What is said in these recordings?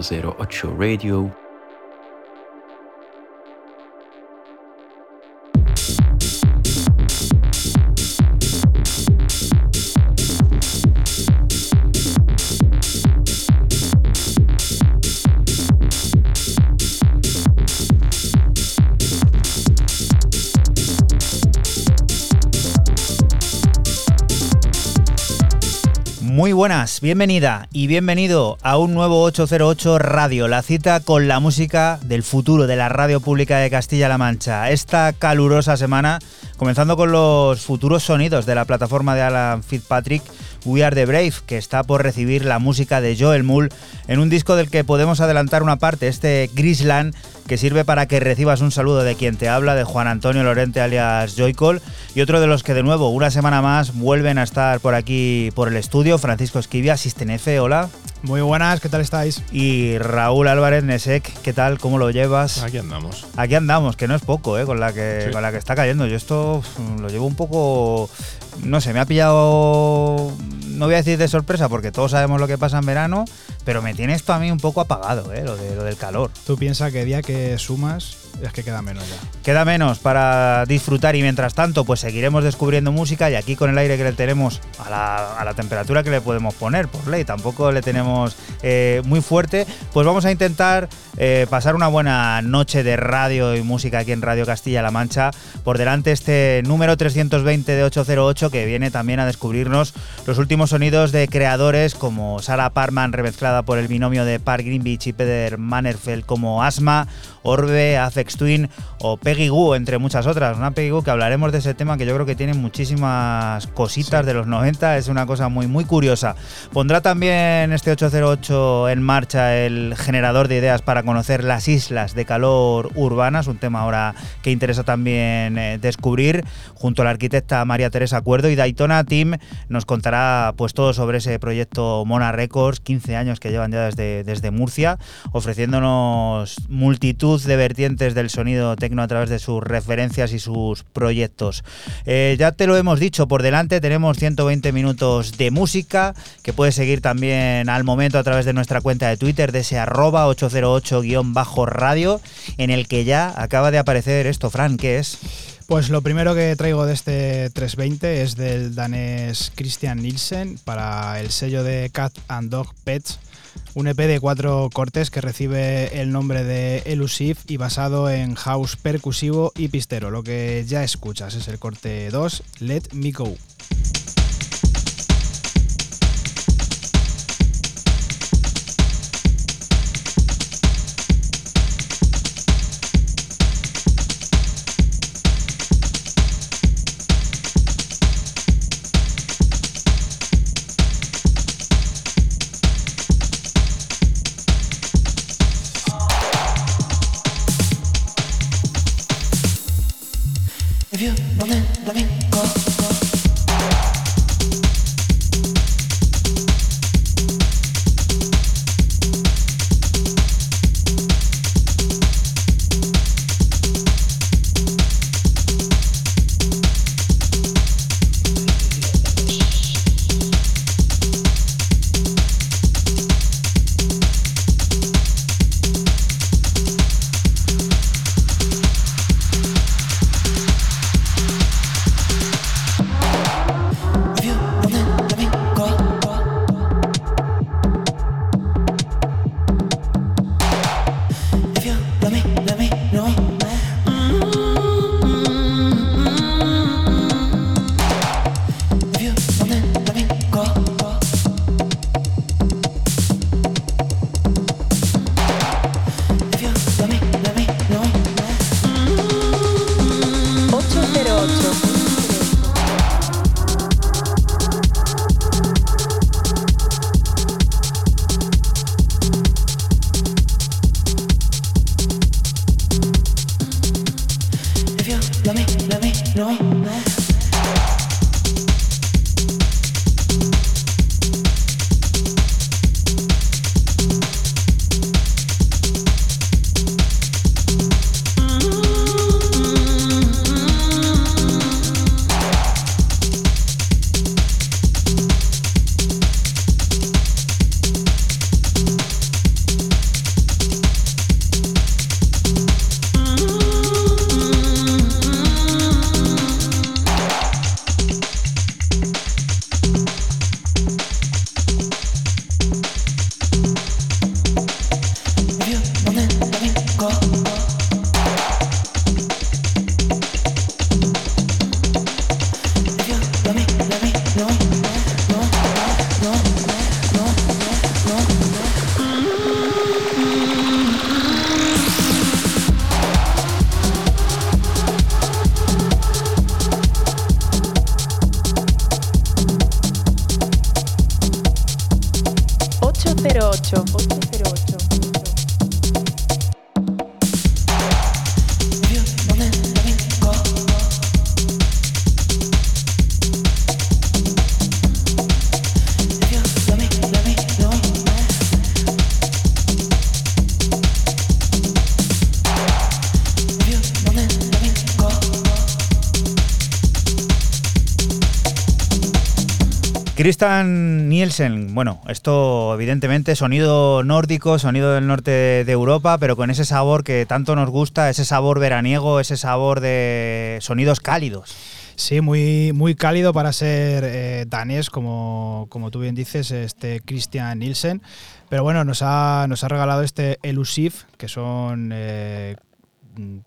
...808 Radio... buenas, bienvenida y bienvenido a un nuevo 808 Radio, la cita con la música del futuro de la radio pública de Castilla-La Mancha. Esta calurosa semana, comenzando con los futuros sonidos de la plataforma de Alan Fitzpatrick, We Are the Brave, que está por recibir la música de Joel Mull en un disco del que podemos adelantar una parte, este Grisland que sirve para que recibas un saludo de quien te habla, de Juan Antonio Lorente alias Joycol, y otro de los que de nuevo, una semana más, vuelven a estar por aquí por el estudio, Francisco Esquivia, Sistenefe, hola. Muy buenas, ¿qué tal estáis? Y Raúl Álvarez Nesek, ¿qué tal? ¿Cómo lo llevas? Aquí andamos. Aquí andamos, que no es poco, ¿eh? Con la que, Sí. con la que está cayendo. Yo esto lo llevo un poco. No sé, me ha pillado. No voy a decir de sorpresa porque todos sabemos lo que pasa en verano, pero me tiene esto a mí un poco apagado, ¿eh? Lo, de, lo del calor. Tú piensas que día que sumas es que queda menos ya. Queda menos para disfrutar y mientras tanto pues seguiremos descubriendo música y aquí con el aire que le tenemos a la, a la temperatura que le podemos poner por ley, tampoco le tenemos eh, muy fuerte, pues vamos a intentar eh, pasar una buena noche de radio y música aquí en Radio Castilla-La Mancha. Por delante este número 320 de 808 que viene también a descubrirnos los últimos sonidos de creadores como Sarah Parman remezclada por el binomio de Park Greenwich y Peter Mannerfeld como Asma, Orbe, Afex Twin o Peggy Goo, entre muchas otras. Una Peggy Goo que hablaremos de ese tema que yo creo que tiene muchísimas cositas de los 90, es una cosa muy, muy curiosa. Pondrá también este 808 en marcha el generador de ideas para conocer las islas de calor urbanas, un tema ahora que interesa también eh, descubrir, junto a la arquitecta María Teresa Cuerdo y Daytona Team nos contará pues todo sobre ese proyecto Mona Records, 15 años que llevan ya desde, desde Murcia, ofreciéndonos multitud de vertientes del sonido tecno a través de sus referencias y sus proyectos. Eh, ya te lo hemos dicho, por delante tenemos 120 minutos de música que puedes seguir también al momento a través de nuestra cuenta de Twitter de ese arroba 808-radio en el que ya acaba de aparecer esto, Fran, ¿qué es? Pues lo primero que traigo de este 320 es del danés Christian Nielsen para el sello de Cat and Dog Pets, un EP de cuatro cortes que recibe el nombre de Elusive y basado en house percusivo y pistero. Lo que ya escuchas es el corte 2, Let Me Go. Christian Nielsen, bueno, esto evidentemente sonido nórdico, sonido del norte de Europa, pero con ese sabor que tanto nos gusta, ese sabor veraniego, ese sabor de sonidos cálidos. Sí, muy, muy cálido para ser eh, danés, como, como tú bien dices, este Christian Nielsen. Pero bueno, nos ha, nos ha regalado este Elusive, que son eh,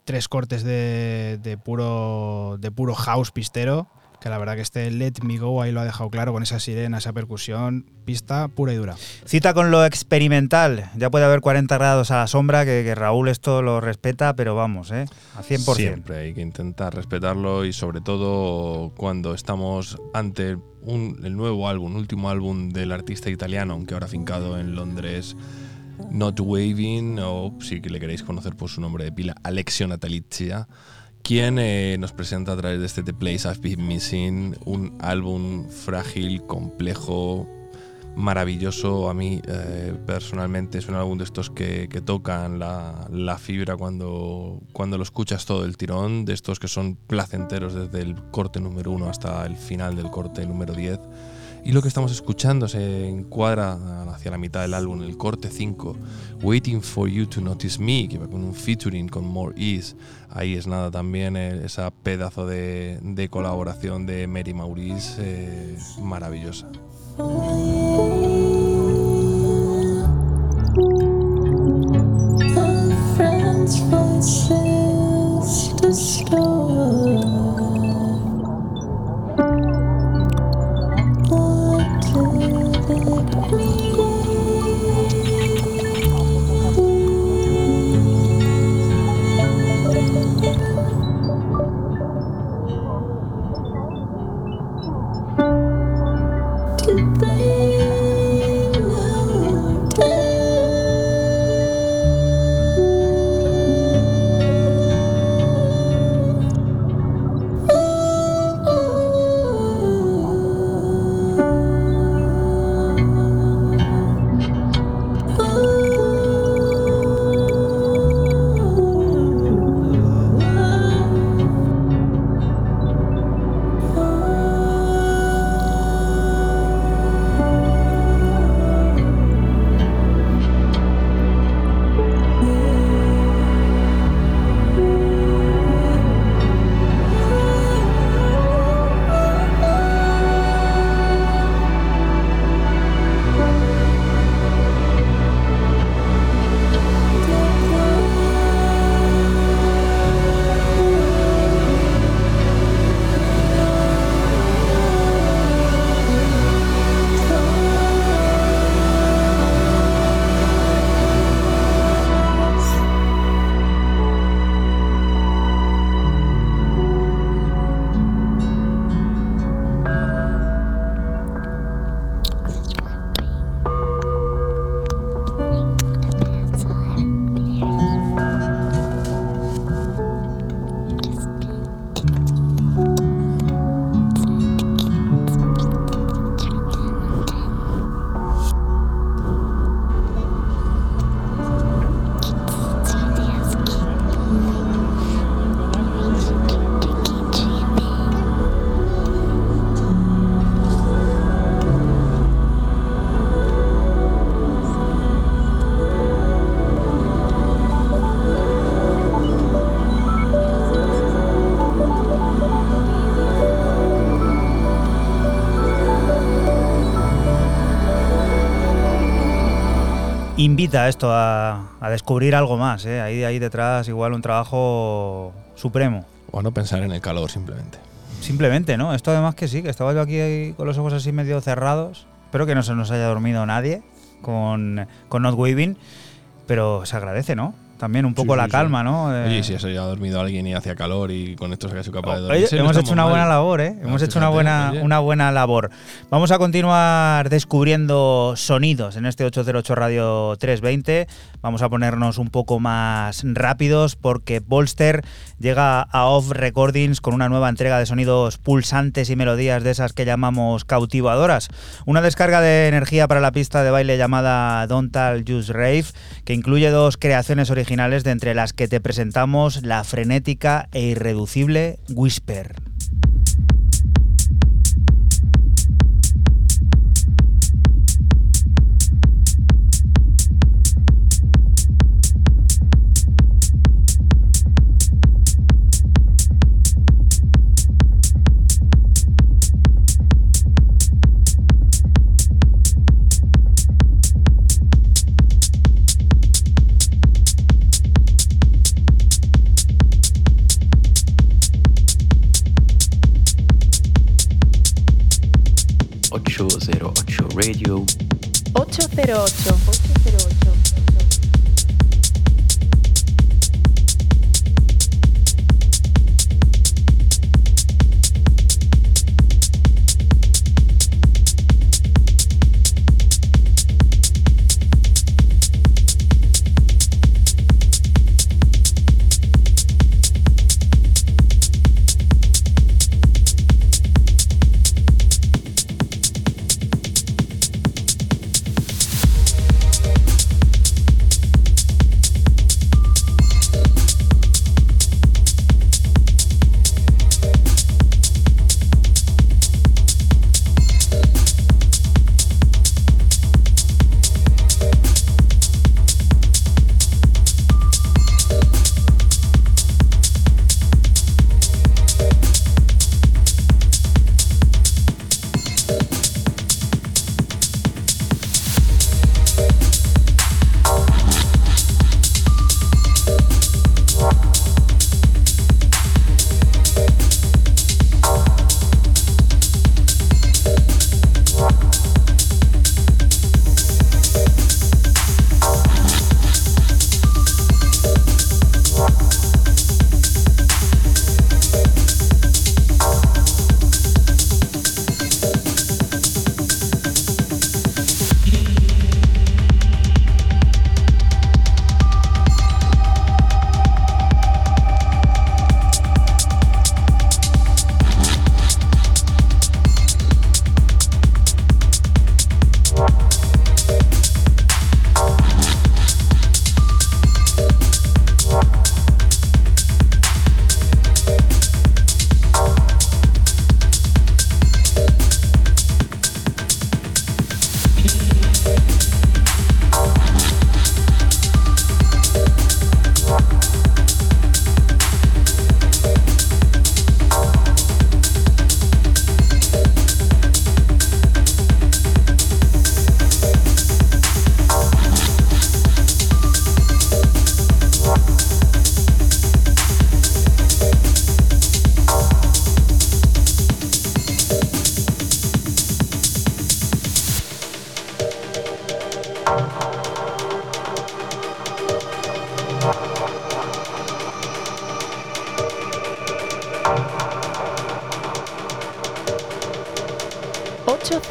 tres cortes de, de puro, de puro house pistero que la verdad que este Let Me Go ahí lo ha dejado claro con esa sirena, esa percusión, pista pura y dura. Cita con lo experimental, ya puede haber 40 grados a la sombra, que, Raúl esto lo respeta, pero vamos, ¿eh? a 100%. Siempre hay que intentar respetarlo y sobre todo cuando estamos ante el nuevo álbum, último álbum del artista italiano, aunque ahora fincado en Londres. Not Waving, o si le queréis conocer por su nombre de pila, Alexio Natalizia quien eh, nos presenta a través de este The Place I've Been Missing un álbum frágil, complejo, maravilloso. A mí eh, personalmente es un álbum de estos que, tocan la, fibra cuando, cuando lo escuchas todo el tirón, de estos que son placenteros desde el corte número uno hasta el final del corte número 10. Y lo que estamos escuchando se encuadra hacia la mitad del álbum, el corte 5, Waiting for You to Notice Me, que va con un featuring con More Ease. Ahí es nada también eh, esa pedazo de, colaboración de Mary Maurice eh, maravillosa. Invita esto a, descubrir algo más. ¿eh? Ahí, ahí detrás igual un trabajo supremo. O a no pensar en el calor simplemente. Simplemente, ¿no? Esto además que sí, que estaba yo aquí con los ojos así medio cerrados. Espero que no se nos haya dormido nadie con, con Not Waving, pero se agradece, ¿no? También un poco Sí, la sí, sí. calma, ¿no? Eh, Oye, si se ha dormido alguien y hacía calor y con esto se ha sido capaz de Oye, dormir. hemos hecho una buena labor, ¿eh? Hemos hecho una buena, una buena labor. Vamos a continuar descubriendo sonidos en este 808 Radio 320. Vamos a ponernos un poco más rápidos porque Bolster llega a Off Recordings con una nueva entrega de sonidos pulsantes y melodías de esas que llamamos cautivadoras. Una descarga de energía para la pista de baile llamada Don'tal Use Rave, que incluye dos creaciones originales de entre las que te presentamos la frenética e irreducible Whisper. Radio. 808. 808.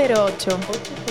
08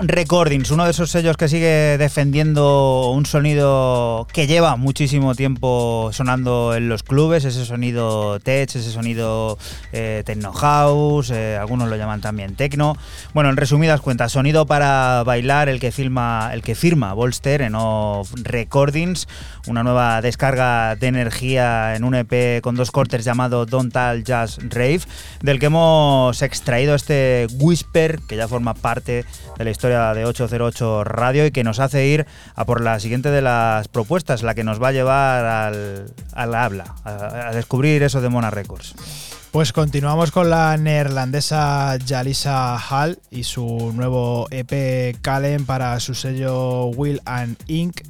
Recordings, uno de esos sellos que sigue defendiendo un sonido que lleva muchísimo tiempo sonando en los clubes, ese sonido tech, ese sonido eh, techno house, eh, algunos lo llaman también techno. Bueno, en resumidas cuentas, sonido para bailar el que filma, el que firma Bolster en Off Recordings, una nueva descarga de energía en un EP con dos cortes llamado Don't Tall Jazz Rave, del que hemos extraído este Whisper que ya forma parte de la historia de 808 Radio y que nos hace ir a por la siguiente de las propuestas, la que nos va a llevar al, al habla, a, descubrir eso de Mona Records. Pues continuamos con la neerlandesa Jalisa Hall y su nuevo EP Calen para su sello Will and Ink.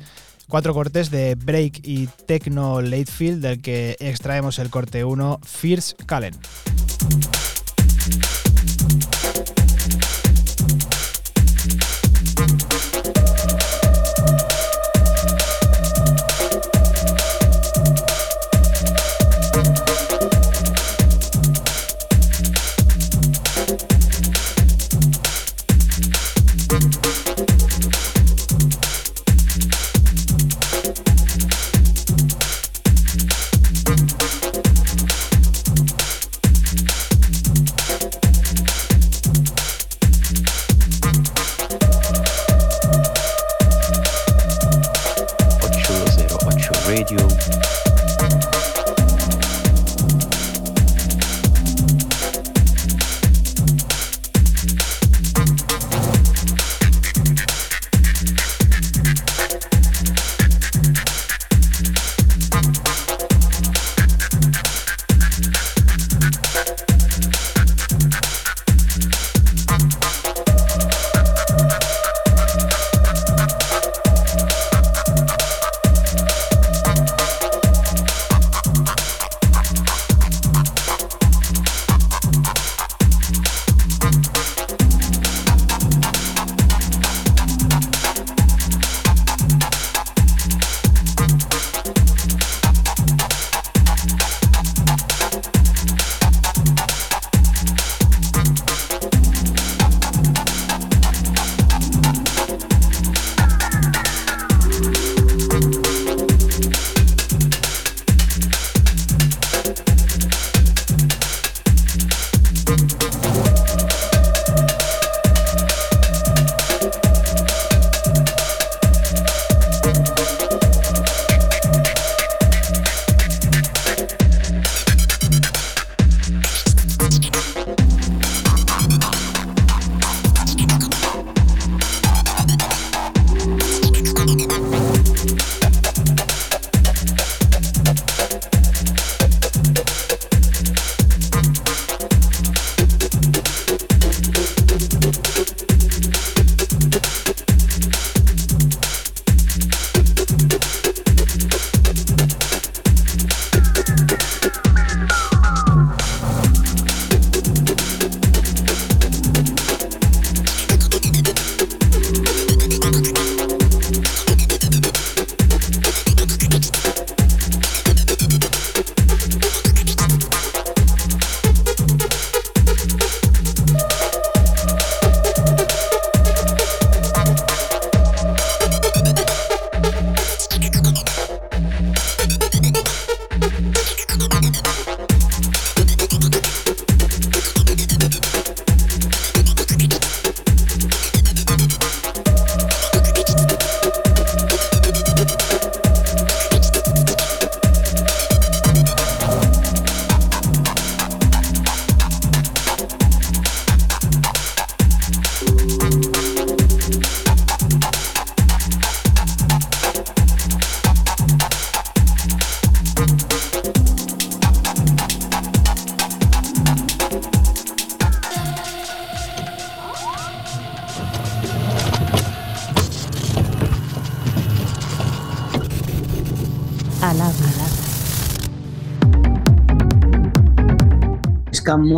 Cuatro cortes de Break y Techno Latefield, del que extraemos el corte 1, Fierce Calen.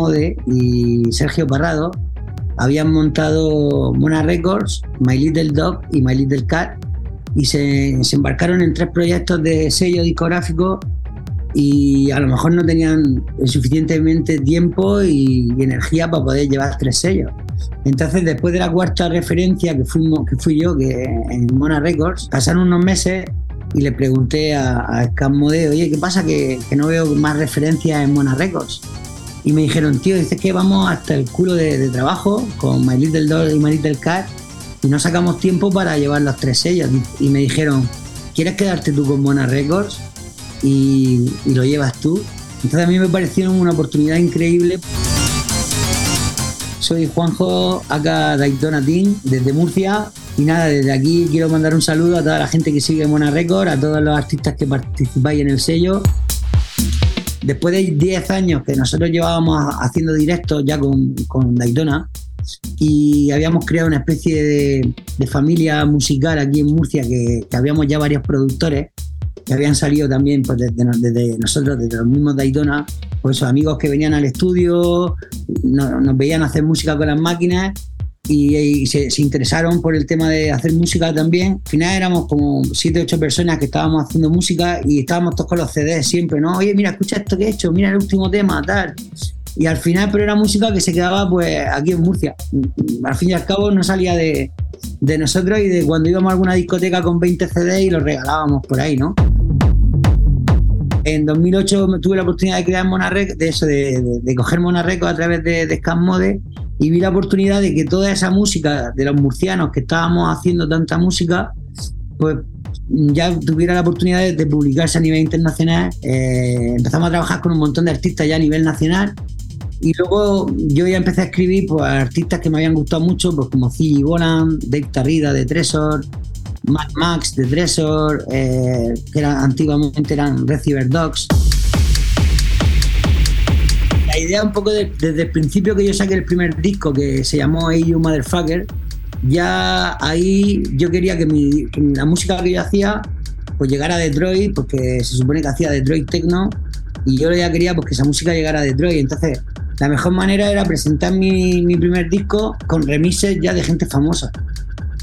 Mode y Sergio Parrado habían montado Mona Records, My Little Dog y My Little Cat y se, se embarcaron en tres proyectos de sello discográfico y a lo mejor no tenían suficientemente tiempo y, y energía para poder llevar tres sellos. Entonces, después de la cuarta referencia que, fuimos, que fui yo, que en Mona Records, pasaron unos meses y le pregunté a, a Scam Mode, oye, ¿qué pasa que, que no veo más referencias en Mona Records? Y me dijeron, tío, dices que vamos hasta el culo de, trabajo con My Little Doll y My Little Cat y no sacamos tiempo para llevar los tres sellos. Y me dijeron, ¿quieres quedarte tú con Mona Records? Y, y lo llevas tú. Entonces a mí me pareció una oportunidad increíble. Soy Juanjo, acá Daytona Team, desde Murcia. Y nada, desde aquí quiero mandar un saludo a toda la gente que sigue Mona Records, a todos los artistas que participáis en el sello. Después de 10 años que nosotros llevábamos haciendo directos ya con, con Daytona y habíamos creado una especie de, familia musical aquí en Murcia que, habíamos ya varios productores que habían salido también pues, desde, nosotros, desde los mismos Daytona, pues amigos que venían al estudio, no- nos veían hacer música con las máquinas y, y se, se interesaron por el tema de hacer música también. Al final éramos como 7 8 personas que estábamos haciendo música y estábamos todos con los CDs siempre, ¿no? Oye, mira, escucha esto que he hecho, mira el último tema, tal. Y al final, pero era música que se quedaba pues aquí en Murcia. Al fin y al cabo no salía de, de nosotros y de cuando íbamos a alguna discoteca con 20 CDs y los regalábamos por ahí, ¿no? En 2008 me tuve la oportunidad de crear Monarrec, de eso, de, de- de coger Monarreco a través de, de Mode y vi la oportunidad de que toda esa música de los murcianos que estábamos haciendo tanta música, pues ya tuviera la oportunidad de, publicarse a nivel internacional. Eh, empezamos a trabajar con un montón de artistas ya a nivel nacional y luego yo ya empecé a escribir pues, a artistas que me habían gustado mucho, pues como Ziggy Bolan, Dave Tarrida de Tresor, Mad Max de Tresor, eh, que eran, antiguamente eran Receiver Dogs. Idea un poco de- desde el principio que yo saqué el primer disco que se llamó Hey You Motherfucker, ya ahí yo quería que, mi- la música que yo hacía pues llegara a Detroit, porque se supone que hacía Detroit Techno, y yo ya quería pues, que esa música llegara a Detroit. Entonces, la mejor manera era presentar mi, mi primer disco con remixes ya de gente famosa.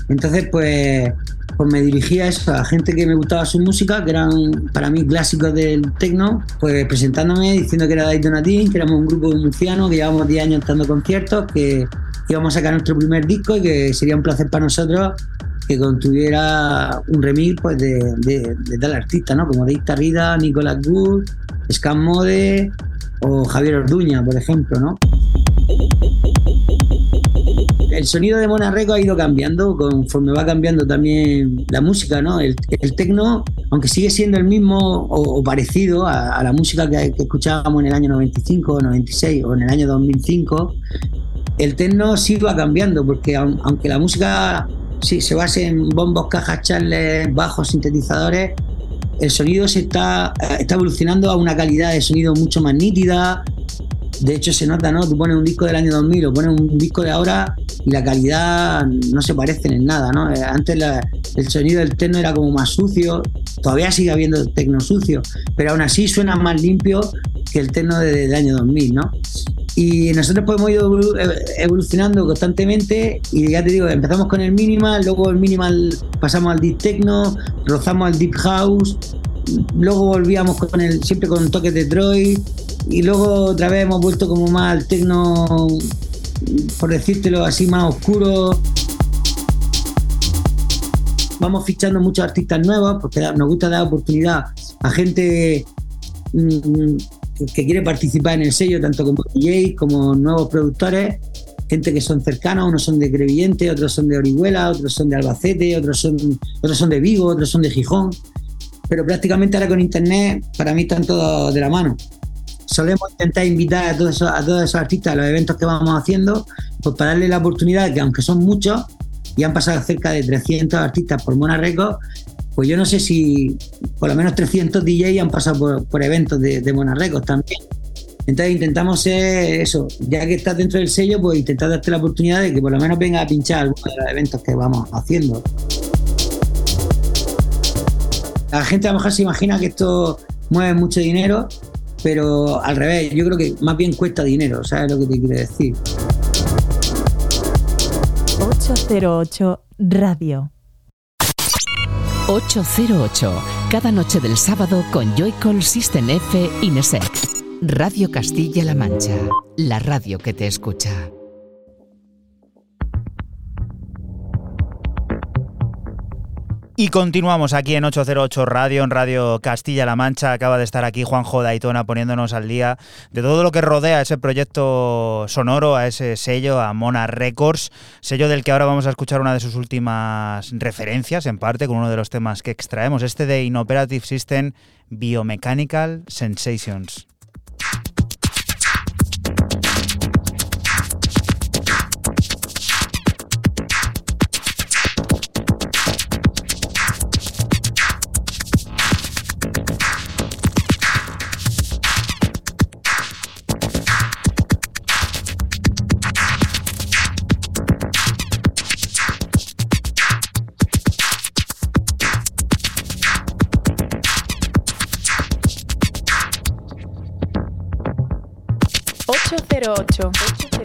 Entonces, pues, pues me dirigía a eso, a gente que me gustaba su música, que eran para mí clásicos del techno, pues presentándome, diciendo que era Daytona Team, que éramos un grupo murciano, que llevábamos 10 años dando conciertos, que íbamos a sacar nuestro primer disco y que sería un placer para nosotros que contuviera un remix pues, de, de, tal artista, ¿no? Como Dave Tarrida, Nicolas Wood, Scam Mode o Javier Orduña, por ejemplo, ¿no? El sonido de Monarreco ha ido cambiando conforme va cambiando también la música, ¿no? El, el tecno, aunque sigue siendo el mismo o, parecido a, la música que, escuchábamos en el año 95, 96 o en el año 2005, el tecno sí va cambiando, porque aunque la música sí, se base en bombos, cajas, charles, bajos, sintetizadores, el sonido se está, está evolucionando a una calidad de sonido mucho más nítida. De hecho, se nota, ¿no? Tú pones un disco del año 2000 o pones un disco de ahora y la calidad no se parecen en nada, ¿no? Antes la, el sonido del techno era como más sucio, todavía sigue habiendo techno sucio, pero aún así suena más limpio que el techno de, del año 2000, ¿no? Y nosotros pues hemos ido evolucionando constantemente y ya te digo, empezamos con el minimal, luego el minimal pasamos al deep techno, rozamos al deep house, luego volvíamos con el, siempre con toques de Detroit y luego otra vez hemos vuelto como más al techno, por decírtelo así, más oscuro. Vamos fichando muchos artistas nuevos porque nos gusta dar oportunidad a gente mmm, que quiere participar en el sello, tanto como DJs como nuevos productores, gente que son cercanos, unos son de Crevillente, otros son de Orihuela, otros son de Albacete, otros son, otros son de Vigo, otros son de Gijón, pero prácticamente ahora con internet para mí están todos de la mano. Solemos intentar invitar a todos, esos, a todos esos artistas a los eventos que vamos haciendo, pues para darle la oportunidad, que aunque son muchos, y han pasado cerca de 300 artistas por Mona pues yo no sé si por lo menos 300 DJs han pasado por, eventos de, de también. Entonces intentamos ser eso, ya que estás dentro del sello, pues intentar darte la oportunidad de que por lo menos venga a pinchar algunos de los eventos que vamos haciendo. La gente a lo mejor se imagina que esto mueve mucho dinero, pero al revés, yo creo que más bien cuesta dinero, ¿sabes lo que te quiero decir? 808 Radio 808, cada noche del sábado con Joycall System F Inesec. Radio Castilla-La Mancha, la radio que te escucha. Y continuamos aquí en 808 Radio, en Radio Castilla-La Mancha. Acaba de estar aquí Juanjo Daitona poniéndonos al día de todo lo que rodea ese proyecto sonoro, a ese sello, a Mona Records, sello del que ahora vamos a escuchar una de sus últimas referencias, en parte, con uno de los temas que extraemos, este de Inoperative System Biomechanical Sensations. 808.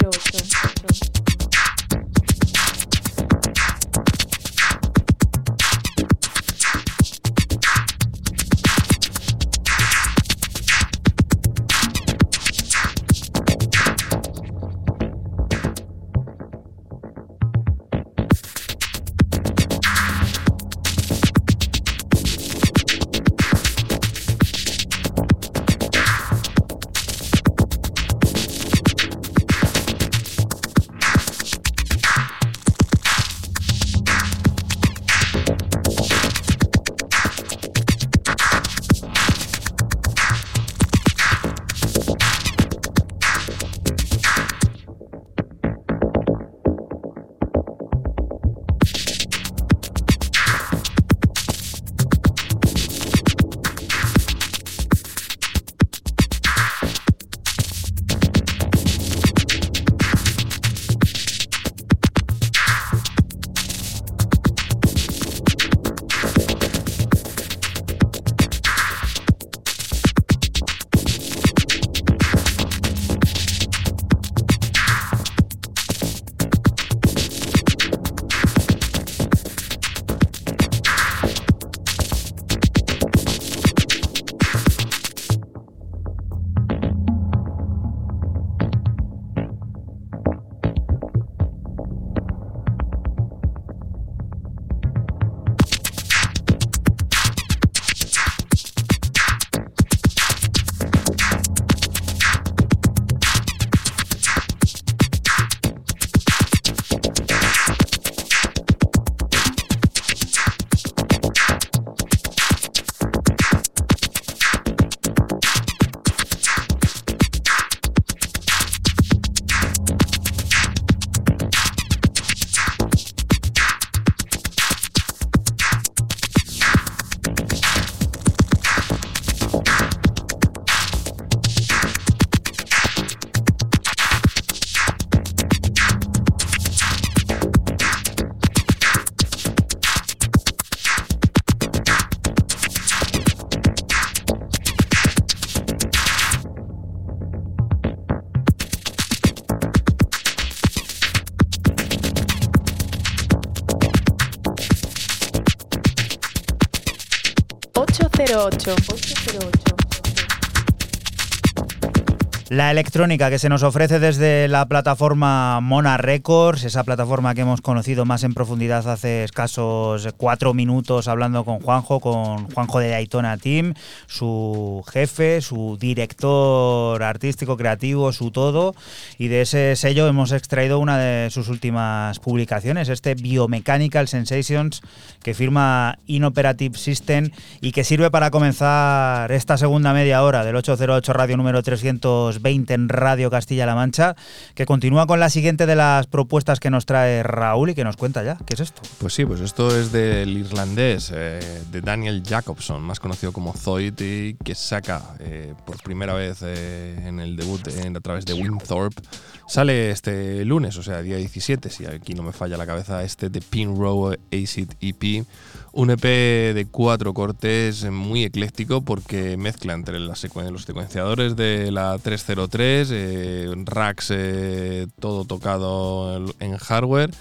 La electrónica que se nos ofrece desde la plataforma Mona Records, esa plataforma que hemos conocido más en profundidad hace escasos cuatro minutos hablando con Juanjo, con Juanjo de Daytona Team, su jefe, su director artístico, creativo, su todo. Y de ese sello hemos extraído una de sus últimas publicaciones, este Biomechanical Sensations, que firma Inoperative System y que sirve para comenzar esta segunda media hora del 808 Radio número 320 en Radio Castilla-La Mancha, que continúa con la siguiente de las propuestas que nos trae Raúl y que nos cuenta ya. ¿Qué es esto? Pues sí, pues esto es del irlandés, eh, de Daniel Jacobson, más conocido como Zoid, y que saca eh, por primera vez eh, en el debut a través de Winthorpe. Sale este lunes, o sea, día 17, si aquí no me falla la cabeza, este de Pin Row Acid EP un EP de cuatro cortes muy ecléctico porque mezcla entre los secuenciadores de la 303, eh, racks eh, todo tocado en hardware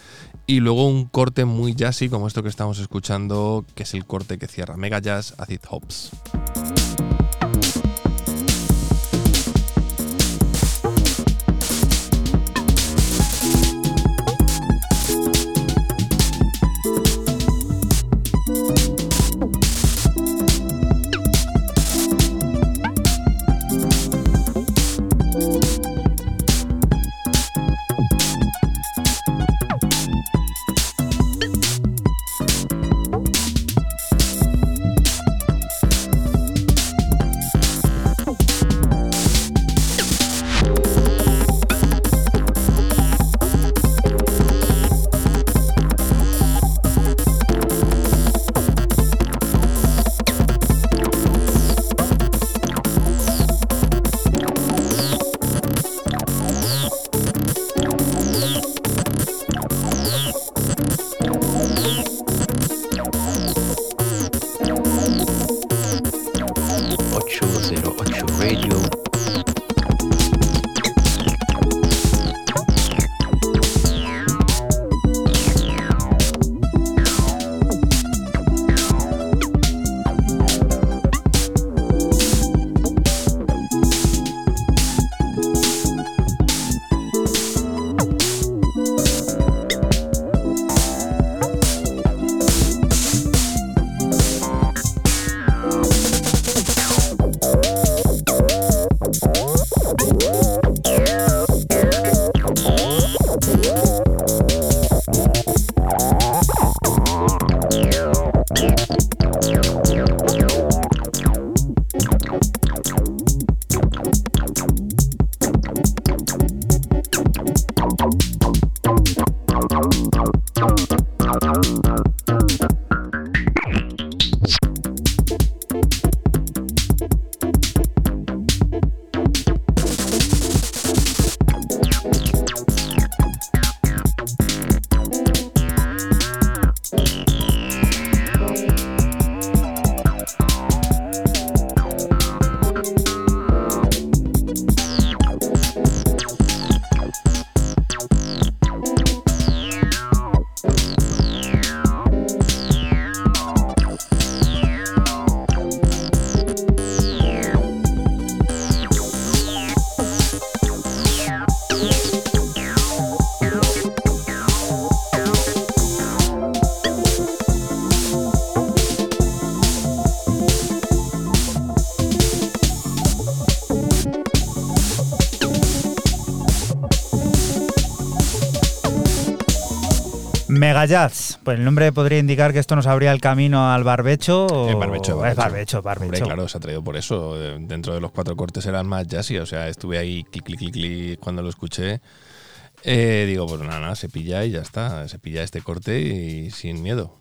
y luego un corte muy jazzy como esto que estamos escuchando, que es el corte que cierra Mega Jazz Acid Hops. Megajazz, pues el nombre podría indicar que esto nos abría el camino al barbecho. O... Es barbecho, barbecho. Es barbecho, barbecho. Hombre, claro, se ha traído por eso. Eh, Dentro de los cuatro cortes eran más jazzy, o sea, estuve ahí clic, clic, clic, clic cuando lo escuché. Eh, digo, pues nada, nada, se pilla y ya está. Se pilla este corte y sin miedo.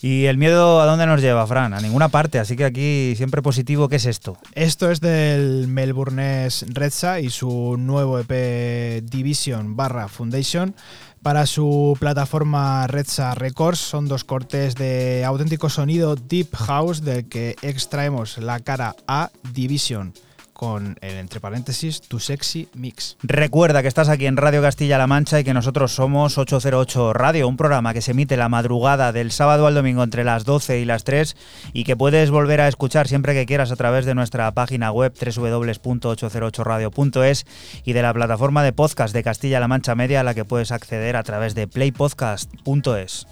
¿Y el miedo a dónde nos lleva, Fran? A ninguna parte, así que aquí siempre positivo, ¿qué es esto? Esto es del Melbournes Redsa y su nuevo EP Division barra Foundation. Para su plataforma Redsa Records son dos cortes de auténtico sonido Deep House del que extraemos la cara A Division con el entre paréntesis Tu Sexy Mix. Recuerda que estás aquí en Radio Castilla-La Mancha y que nosotros somos 808 Radio, un programa que se emite la madrugada del sábado al domingo entre las 12 y las 3 y que puedes volver a escuchar siempre que quieras a través de nuestra página web www.808radio.es y de la plataforma de podcast de Castilla-La Mancha Media a la que puedes acceder a través de playpodcast.es.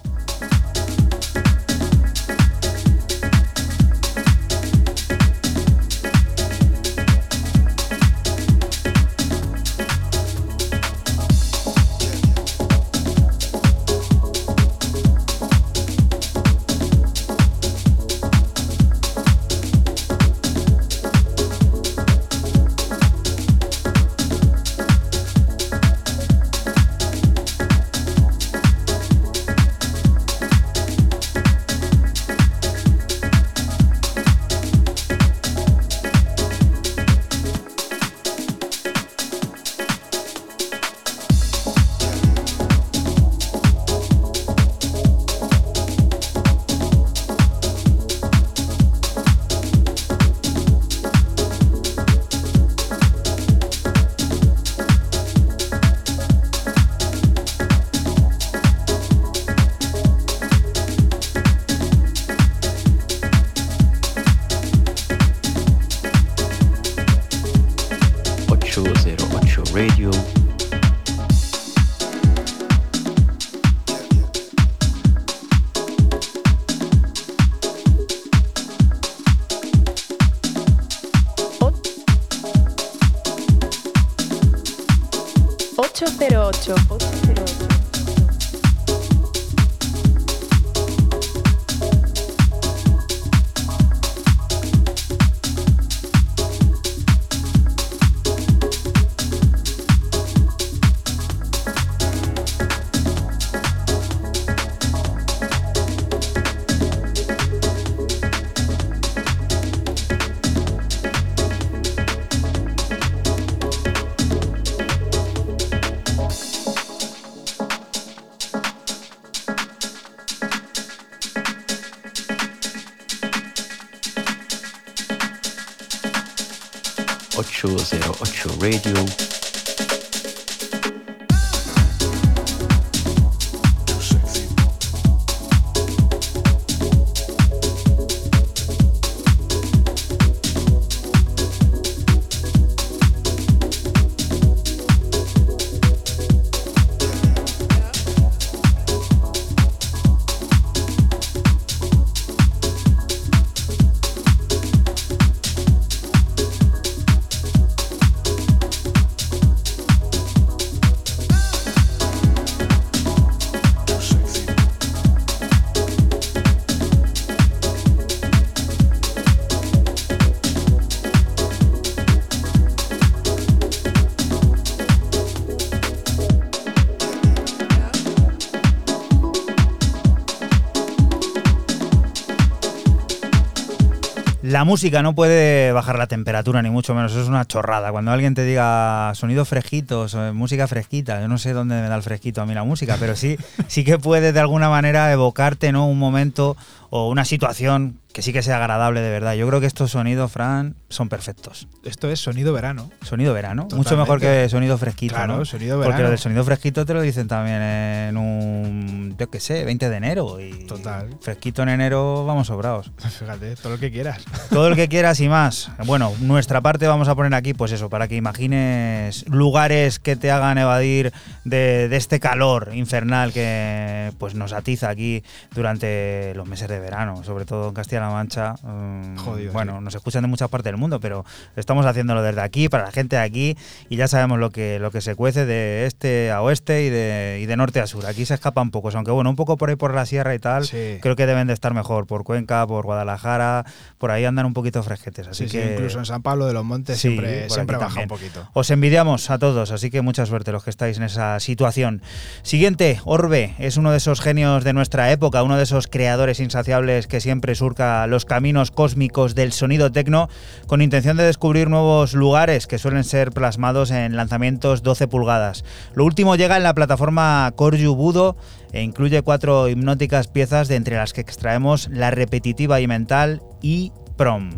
La música no puede bajar la temperatura, ni mucho menos. Es una chorrada. Cuando alguien te diga sonido fresquito, música fresquita, yo no sé dónde me da el fresquito a mí la música, pero sí, sí que puede de alguna manera evocarte ¿no? un momento o una situación que sí que sea agradable de verdad. Yo creo que estos sonidos, Fran, son perfectos. Esto es sonido verano. Sonido verano. Mucho mejor que sonido fresquito. Claro, sonido verano. Porque lo del sonido fresquito te lo dicen también en un, yo qué sé, 20 de enero. Y Total. Fresquito en enero, vamos sobrados. Fíjate, todo lo que quieras. Todo lo que quieras y más. Bueno, nuestra parte vamos a poner aquí, pues eso, para que imagines lugares que te hagan evadir de, de este calor infernal que pues nos atiza aquí durante los meses de verano, sobre todo en Castilla-La Mancha. Mm, bueno, nos escuchan de muchas partes del mundo, pero estamos haciéndolo desde aquí, para la gente de aquí, y ya sabemos lo que, lo que se cuece de este a oeste y de, y de norte a sur. Aquí se escapan pocos, aunque bueno, un poco por ahí por la sierra y tal, creo que deben de estar mejor, por Cuenca, por Guadalajara, por ahí andan un poquito fresquetes. Así que, incluso en San Pablo de los Montes siempre, siempre baja un poquito. Os envidiamos a todos, así que mucha suerte los que estáis en esa situación. Siguiente, Orbe, es uno de esos genios de nuestra época, uno de esos creadores insaciables que siempre surca los caminos cósmicos del sonido tecno con intención de descubrir nuevos lugares que suelen ser plasmados en lanzamientos 12 pulgadas. Lo último llega en la plataforma Corju Budo e incluye cuatro hipnóticas piezas de entre las que extraemos la repetitiva y mental y Prom.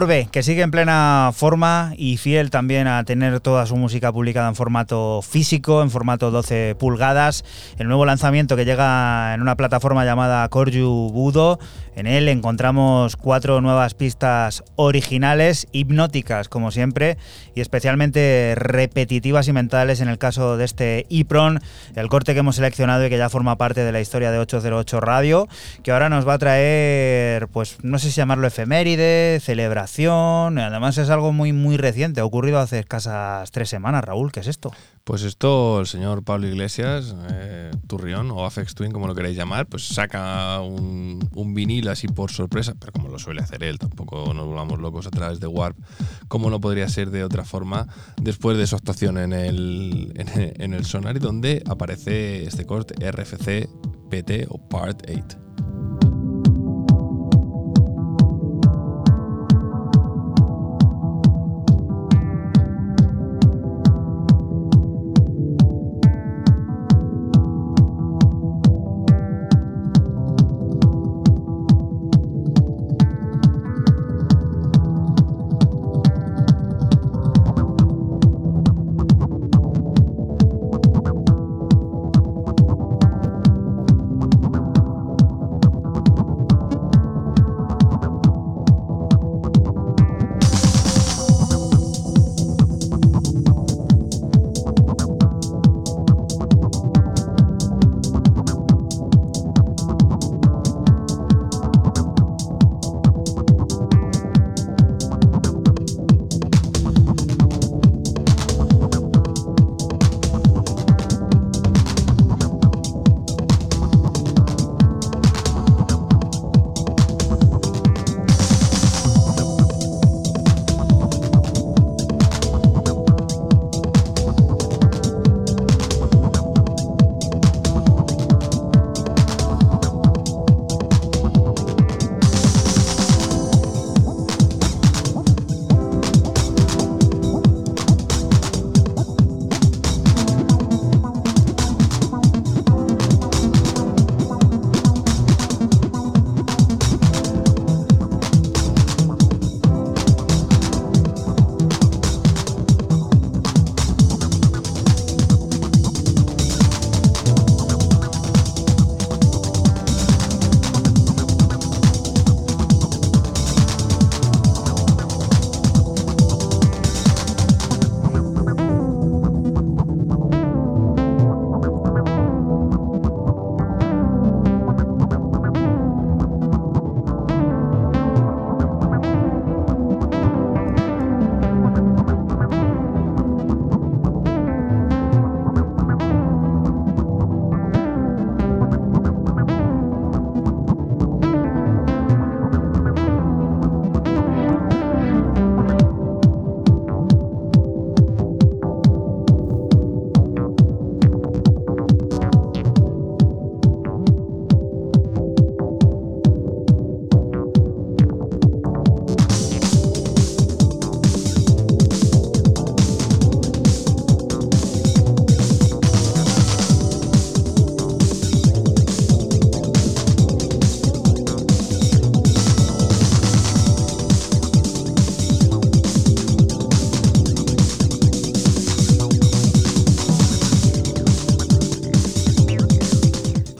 Orbe, que sigue en plena forma y fiel también a tener toda su música publicada en formato físico, en formato 12 pulgadas. El nuevo lanzamiento que llega en una plataforma llamada Corju Budo En él encontramos cuatro nuevas pistas originales, hipnóticas como siempre, y especialmente repetitivas y mentales en el caso de este IPRON, el corte que hemos seleccionado y que ya forma parte de la historia de 808 Radio, que ahora nos va a traer, pues no sé si llamarlo efeméride, celebración, además es algo muy, muy reciente, ha ocurrido hace escasas tres semanas, Raúl, ¿qué es esto? Pues esto, el señor Pablo Iglesias, eh, Turrión o Afex Twin, como lo queréis llamar, pues saca un, vinil así por sorpresa, pero como lo suele hacer él, tampoco nos volvamos locos a través de Warp, como no podría ser de otra forma, después de su actuación en el, en, el donde aparece este corte RFC PT o Part 8.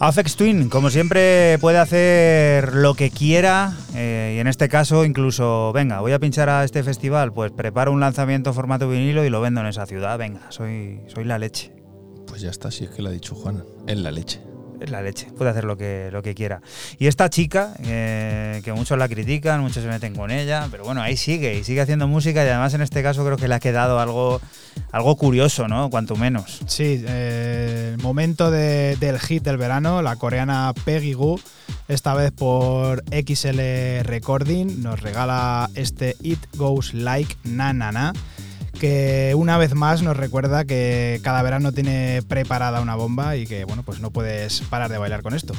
Afex Twin, como siempre, puede hacer lo que quiera eh, y en este caso incluso, venga, voy a pinchar a este festival, pues preparo un lanzamiento formato vinilo y lo vendo en esa ciudad, venga, soy, soy la leche. Pues ya está, si es que lo ha dicho Juan, en la leche es la leche, puede hacer lo que, lo que quiera. Y esta chica, eh, que muchos la critican, muchos se meten con ella, pero bueno, ahí sigue y sigue haciendo música y además en este caso creo que le ha quedado algo, algo curioso, ¿no? Cuanto menos. Sí, eh, el momento del hit del verano, la coreana Peggy Goo, esta vez por XL Recording, nos regala este It Goes Like Na Na Na que una vez más nos recuerda que cada verano tiene preparada una bomba y que bueno, pues no puedes parar de bailar con esto.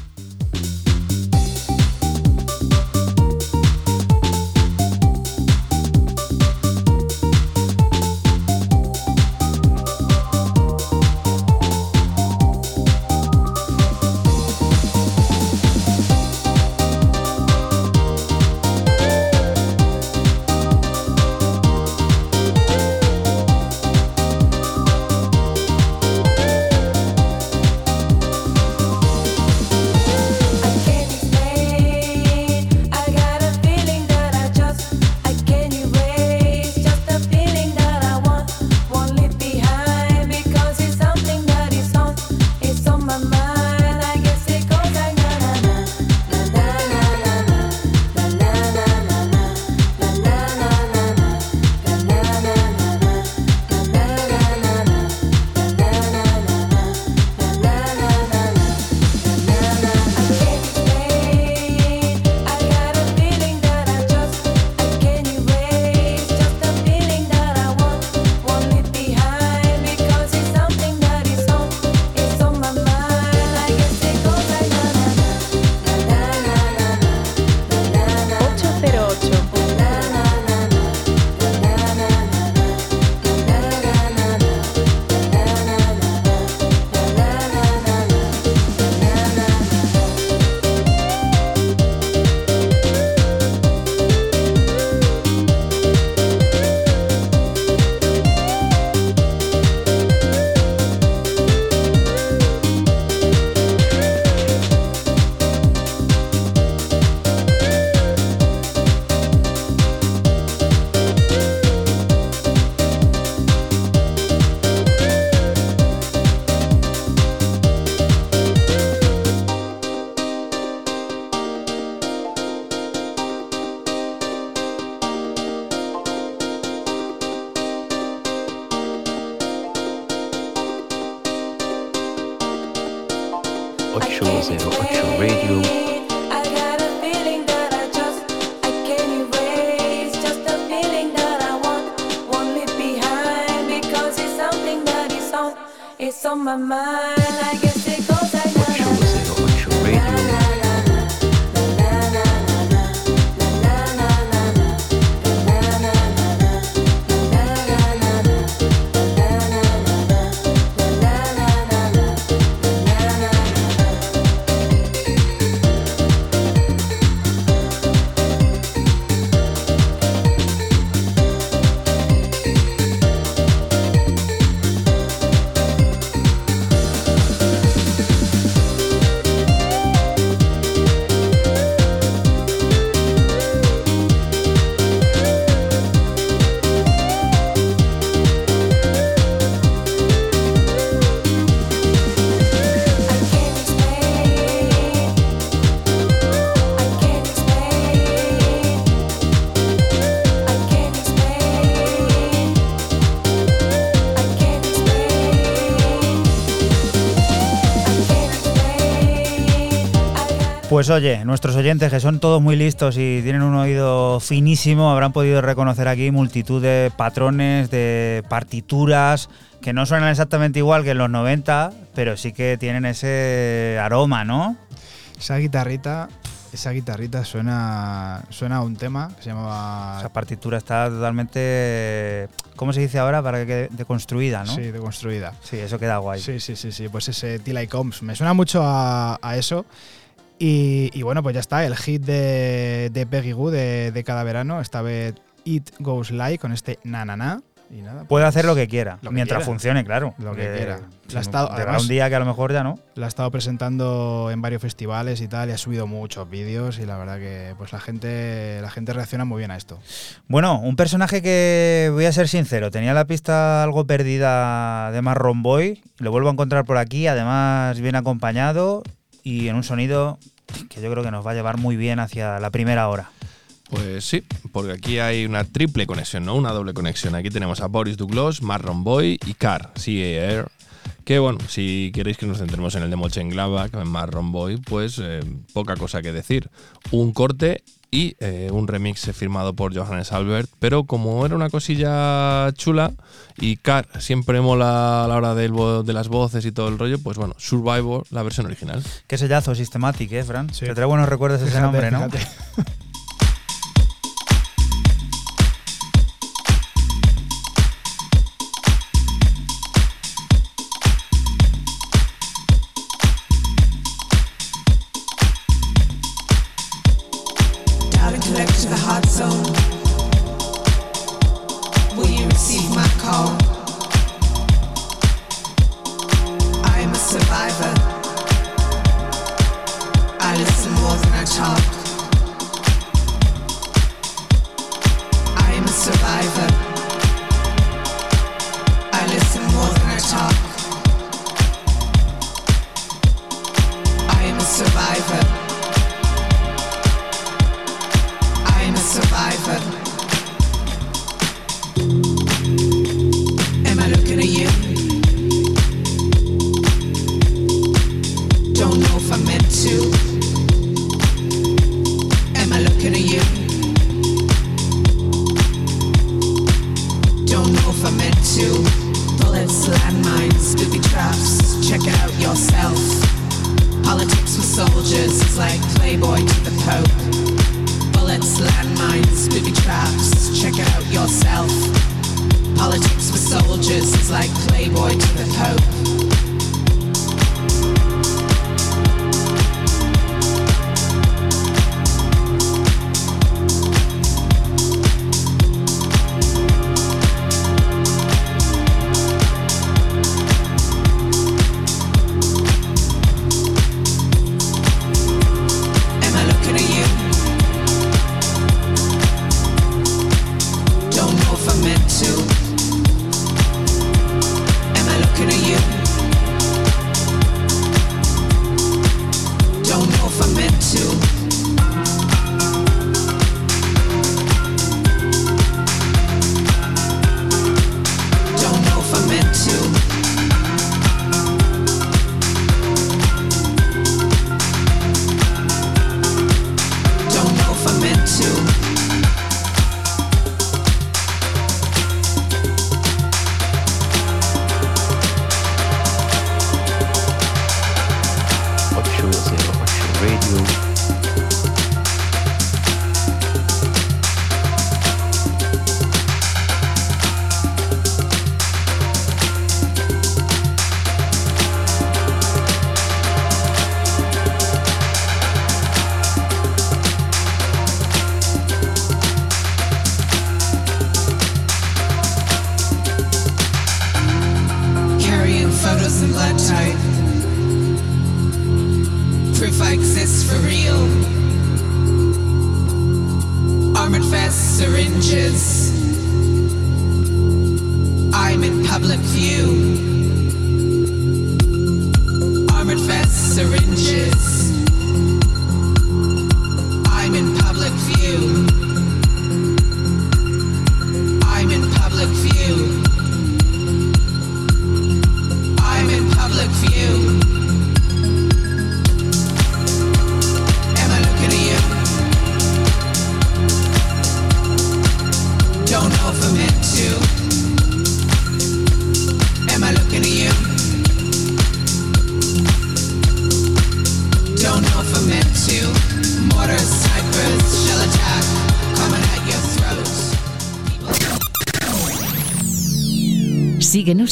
Pues oye, nuestros oyentes, que son todos muy listos y tienen un oído finísimo, habrán podido reconocer aquí multitud de patrones, de partituras, que no suenan exactamente igual que en los 90, pero sí que tienen ese aroma, ¿no? Esa guitarrita, esa guitarrita suena, suena a un tema que se llamaba... Esa partitura está totalmente, ¿cómo se dice ahora? Para que quede deconstruida, ¿no? Sí, deconstruida. Sí, eso queda guay. Sí, sí, sí, sí. Pues ese Till I Comes. Me suena mucho a, a eso. Y, y bueno, pues ya está. El hit de, de Peggy Goo de, de cada verano. Esta vez It Goes Like con este na na na. Y nada. Puede pues, hacer lo que quiera, lo que mientras quiera. funcione, claro. Lo que Porque quiera. La ha estado- además- un día que a lo mejor ya no. La ha estado presentando en varios festivales y tal. Y ha subido muchos vídeos. Y la verdad que pues la gente, la gente reacciona muy bien a esto. Bueno, un personaje que, voy a ser sincero, tenía la pista algo perdida de Marron Boy. Lo vuelvo a encontrar por aquí, además bien acompañado y en un sonido que yo creo que nos va a llevar muy bien hacia la primera hora. Pues sí, porque aquí hay una triple conexión, no una doble conexión. Aquí tenemos a Boris Douglas, Marron Boy y Car, CAR. Que bueno, si queréis que nos centremos en el de Mönchengladbach, en Marron Boy, pues eh, poca cosa que decir. Un corte y eh, un remix firmado por Johannes Albert, pero como era una cosilla chula y Car siempre mola a la hora del de las voces y todo el rollo, pues bueno, Survivor, la versión original. Qué sellazo Systematic, ¿eh, Fran? Sí. Te trae buenos recuerdos ese Fíjate, nombre, ¿no?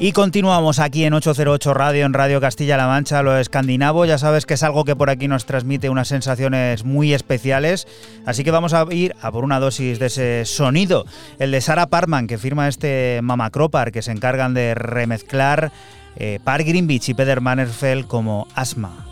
Y continuamos aquí en 808 Radio, en Radio Castilla-La Mancha, lo escandinavo. Ya sabes que es algo que por aquí nos transmite unas sensaciones muy especiales. Así que vamos a ir a por una dosis de ese sonido. El de Sara Parman, que firma este Mamacropar, que se encargan de remezclar eh, Par Greenwich y Peter Mannerfeld como Asma.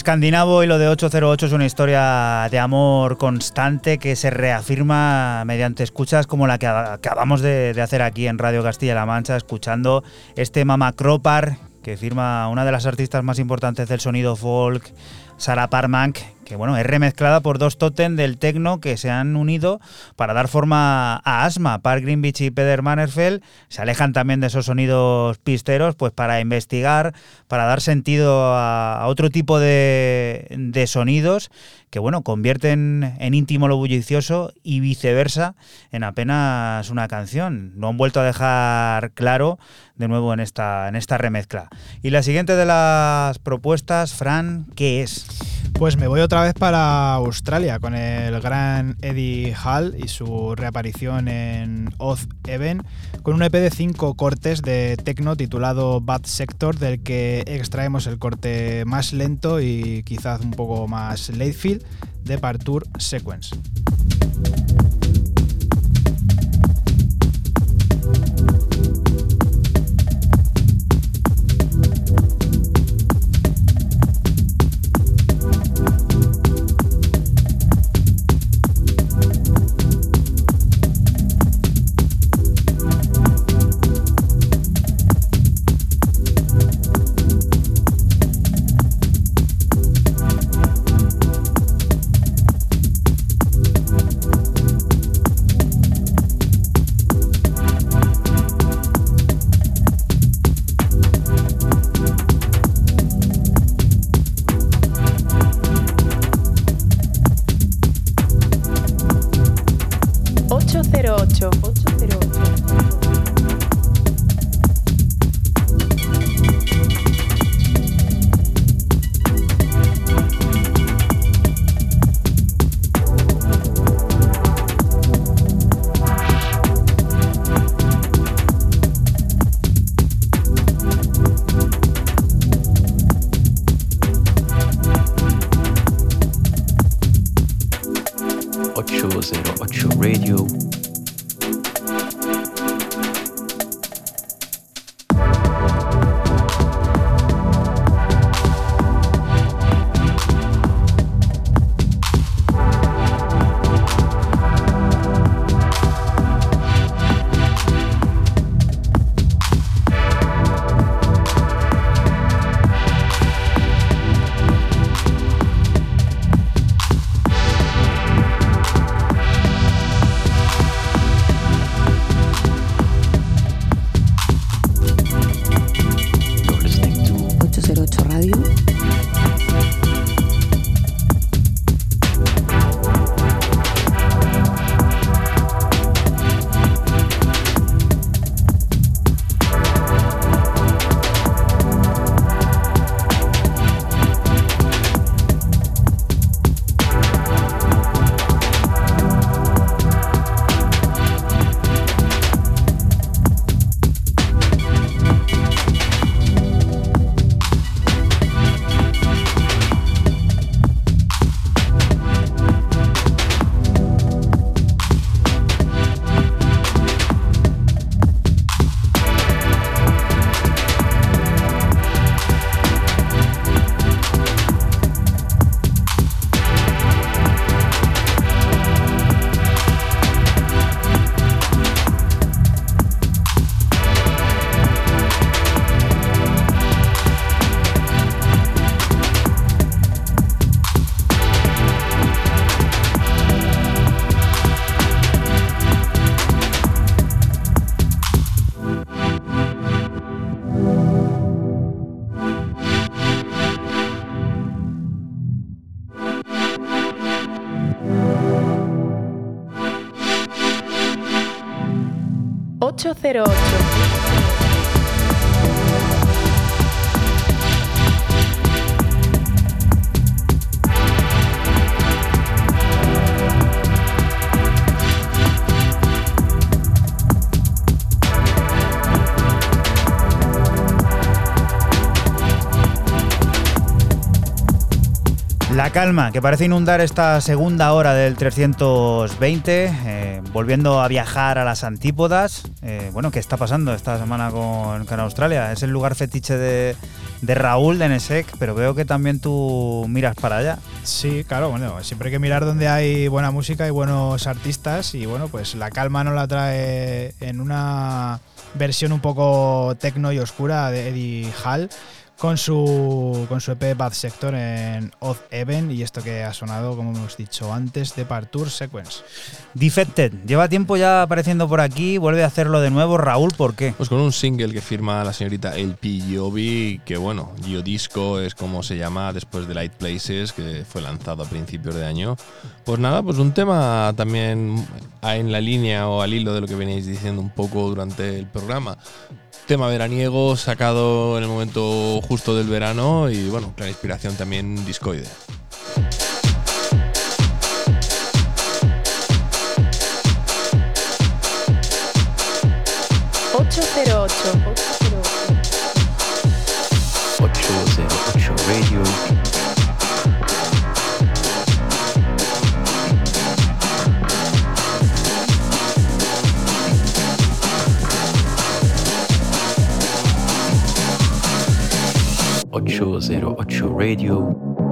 Escandinavo y lo de 808 es una historia de amor constante que se reafirma mediante escuchas como la que acabamos de, hacer aquí en Radio Castilla-La Mancha, escuchando este Mama Cropar que firma una de las artistas más importantes del sonido folk, Sarah Parmank, que, bueno, es remezclada por dos totem del techno que se han unido para dar forma a Asma. Park Greenwich y Peter Mannerfeld se alejan también de esos sonidos pisteros pues para investigar, para dar sentido a, otro tipo de, de sonidos que bueno, convierten en íntimo lo bullicioso y viceversa en apenas una canción. Lo han vuelto a dejar claro de nuevo en esta, en esta remezcla. Y la siguiente de las propuestas, Fran, ¿qué es? Pues me voy otra vez para Australia con el gran Eddie Hall y su reaparición en Oz Even con un EP de cinco cortes de techno titulado Bad Sector del que extraemos el corte más lento y quizás un poco más late feel de Partour Sequence. 808. Calma que parece inundar esta segunda hora del 320, eh, volviendo a viajar a las antípodas. Eh, bueno, ¿qué está pasando esta semana con, Australia? Es el lugar fetiche de, Raúl de Nesek, pero veo que también tú miras para allá. Sí, claro, bueno, siempre hay que mirar donde hay buena música y buenos artistas y bueno, pues la calma nos la trae en una versión un poco tecno y oscura de Eddie Hall con su, con su EP Bad Sector en Odd Even y esto que ha sonado, como hemos dicho antes, de Partour Sequence. Defected, lleva tiempo ya apareciendo por aquí, vuelve a hacerlo de nuevo. Raúl, ¿por qué? Pues con un single que firma la señorita LP Giovi, que bueno, Disco es como se llama después de Light Places, que fue lanzado a principios de año. Pues nada, pues un tema también en la línea o al hilo de lo que veníais diciendo un poco durante el programa tema veraniego sacado en el momento justo del verano y bueno, la inspiración también discoide. 808 808 Radio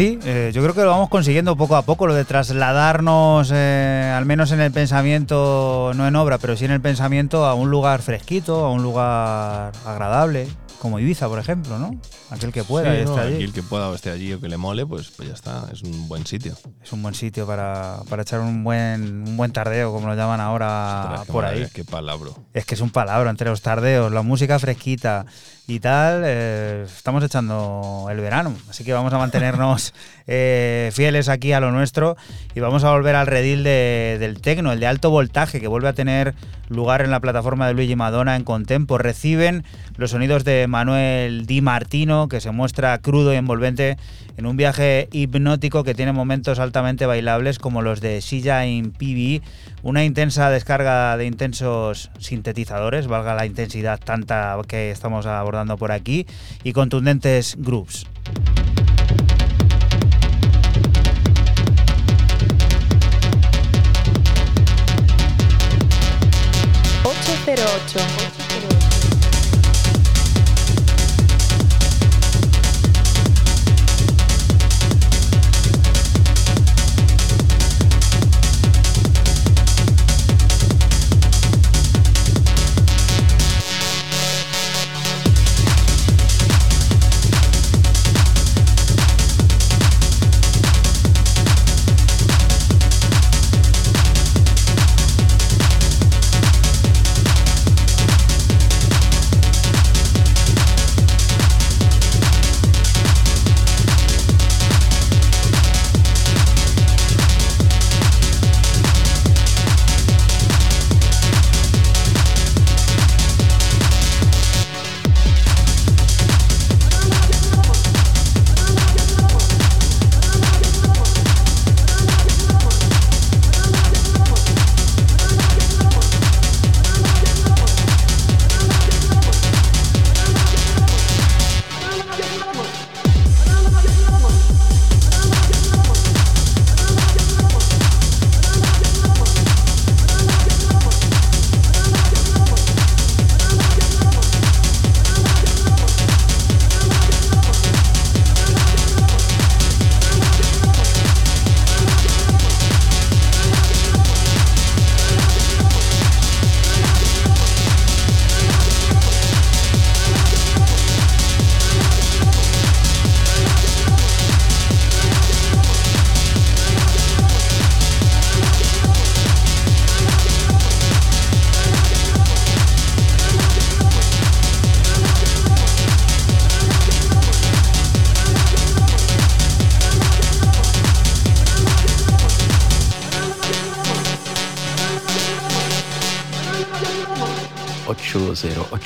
sí, eh, yo creo que lo vamos consiguiendo poco a poco, lo de trasladarnos, eh, al menos en el pensamiento, no en obra, pero sí en el pensamiento, a un lugar fresquito, a un lugar agradable, como Ibiza, por ejemplo, ¿no? Aquel que pueda y esté allí. que pueda o esté allí o que le mole, pues, pues ya está, es un buen sitio. Es un buen sitio para, para echar un buen, un buen tardeo, como lo llaman ahora por ahí. Qué palabra. Es que es un palabra entre los tardeos, la música fresquita, y tal, eh, estamos echando el verano. Así que vamos a mantenernos eh, fieles aquí a lo nuestro y vamos a volver al redil del tecno, el de alto voltaje, que vuelve a tener lugar en la plataforma de Luigi Madonna en Contempo. Reciben los sonidos de Manuel Di Martino, que se muestra crudo y envolvente en un viaje hipnótico que tiene momentos altamente bailables como los de Silla in PB, una intensa descarga de intensos sintetizadores, valga la intensidad tanta que estamos abordando por aquí, y contundentes grooves. 808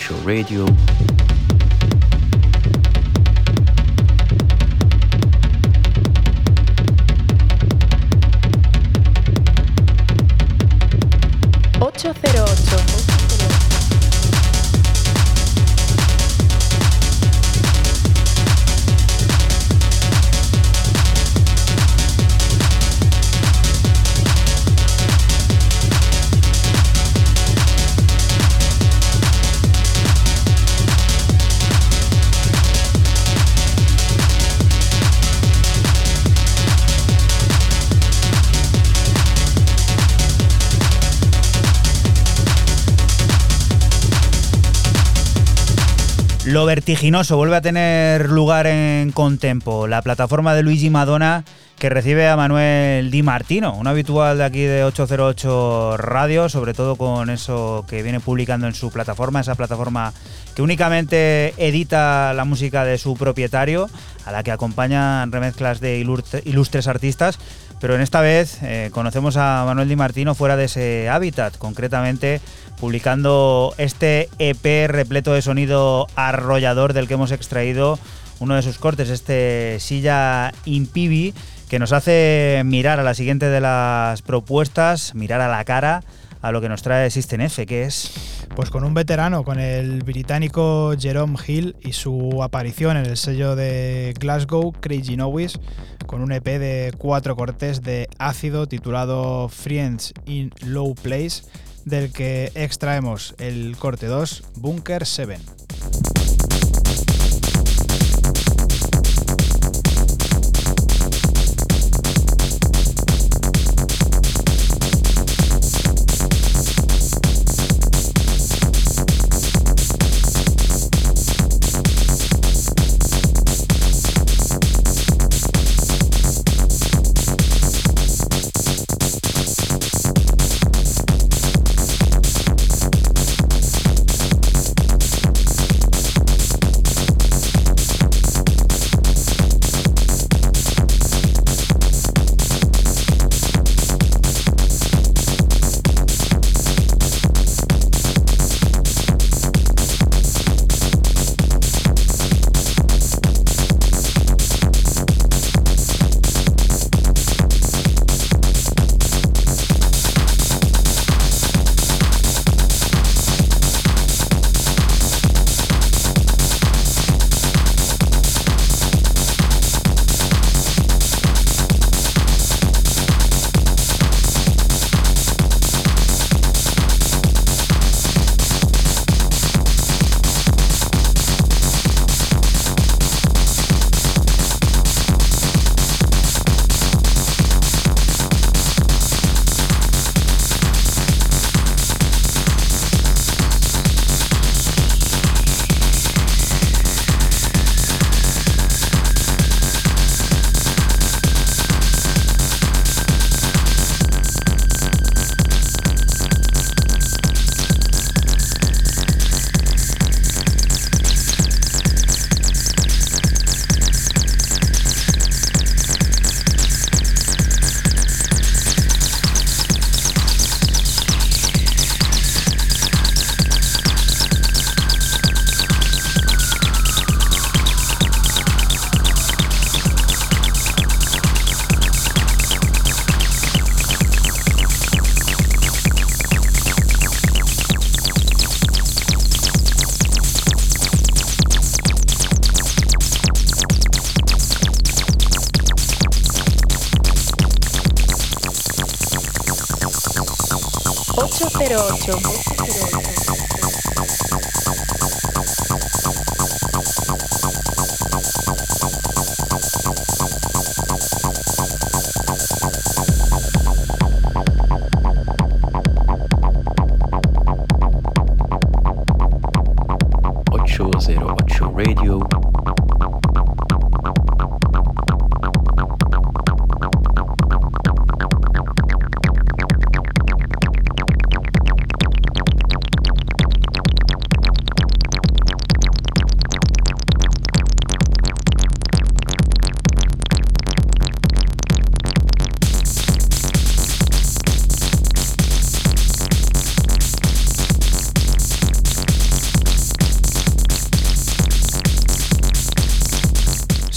808 Radio. Vertiginoso vuelve a tener lugar en Contempo, la plataforma de Luigi Madonna que recibe a Manuel Di Martino, un habitual de aquí de 808 Radio, sobre todo con eso que viene publicando en su plataforma, esa plataforma que únicamente edita la música de su propietario, a la que acompañan remezclas de ilustres artistas, pero en esta vez eh, conocemos a Manuel Di Martino fuera de ese hábitat, concretamente publicando este EP repleto de sonido arrollador del que hemos extraído uno de sus cortes, este Silla Impibi, que nos hace mirar a la siguiente de las propuestas, mirar a la cara a lo que nos trae System F, que es... Pues con un veterano, con el británico Jerome Hill y su aparición en el sello de Glasgow, Crazy Noise, con un EP de cuatro cortes de ácido titulado Friends in Low Place, del que extraemos el corte 2, Bunker 7.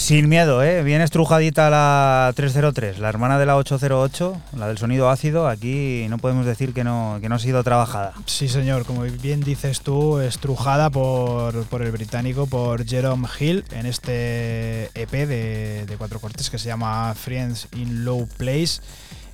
Sin miedo, ¿eh? Bien estrujadita la 303, la hermana de la 808, la del sonido ácido. Aquí no podemos decir que no, que no ha sido trabajada. Sí, señor, como bien dices tú, estrujada por, por el británico, por Jerome Hill, en este EP de, de cuatro cortes que se llama Friends in Low Place.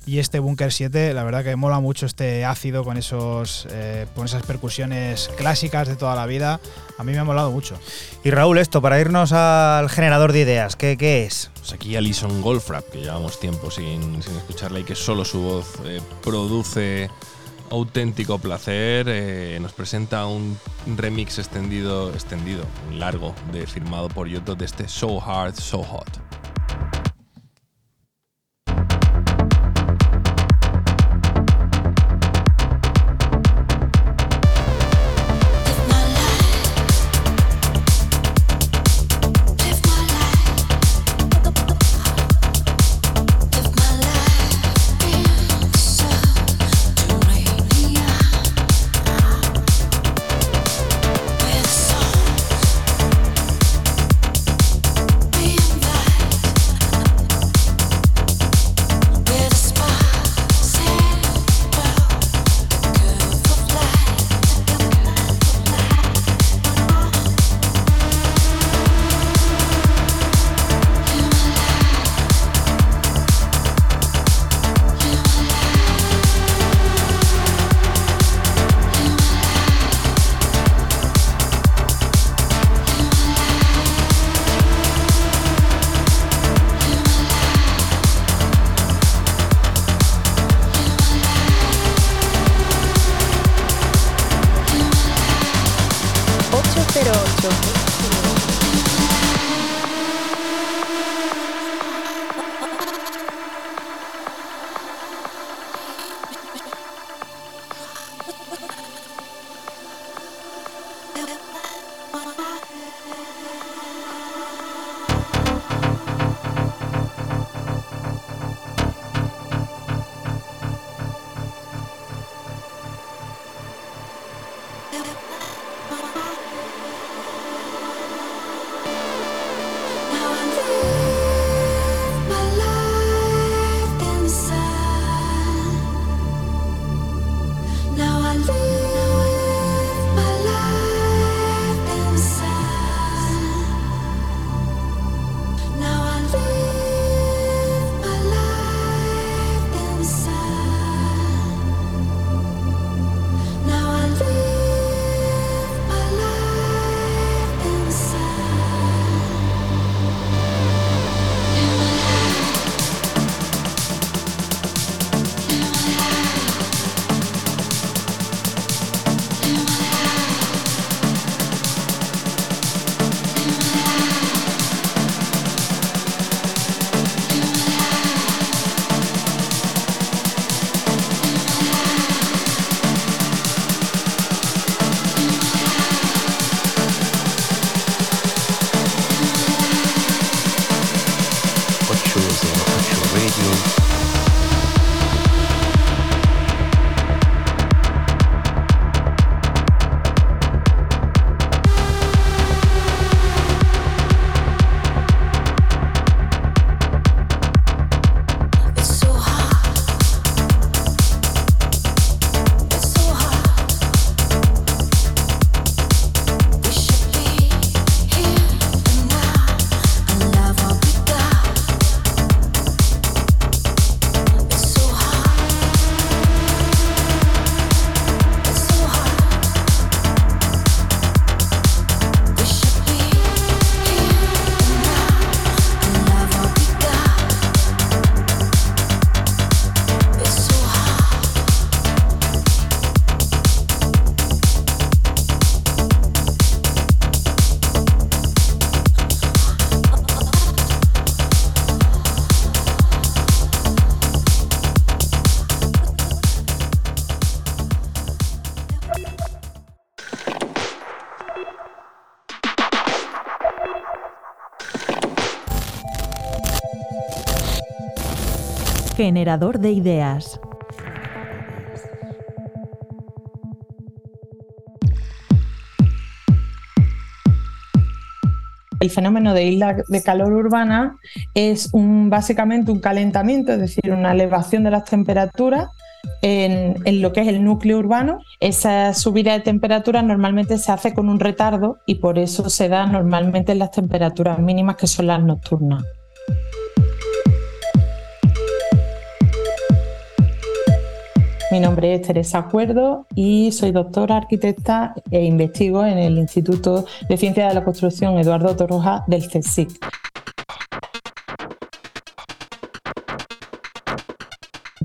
Y este Bunker 7, la verdad que mola mucho este ácido con, esos, eh, con esas percusiones clásicas de toda la vida. A mí me ha molado mucho. Y Raúl, esto, para irnos al generador de ideas, ¿qué, qué es? Pues aquí Alison Goldfrapp, que llevamos tiempo sin, sin escucharla y que solo su voz eh, produce auténtico placer, eh, nos presenta un remix extendido, extendido, largo, de, firmado por Yoto de este So Hard, So Hot. Generador de ideas. el fenómeno de isla de calor urbana es básicamente un calentamiento, es decir, una elevación de las temperaturas en, en, lo que es el núcleo urbano. Esa subida de temperatura normalmente se hace con un retardo y por eso se da normalmente en las temperaturas mínimas que son las nocturnas. Mi nombre es Teresa Acuerdo y soy doctora arquitecta e investigo en el Instituto de Ciencias de la Construcción Eduardo Torroja del CSIC.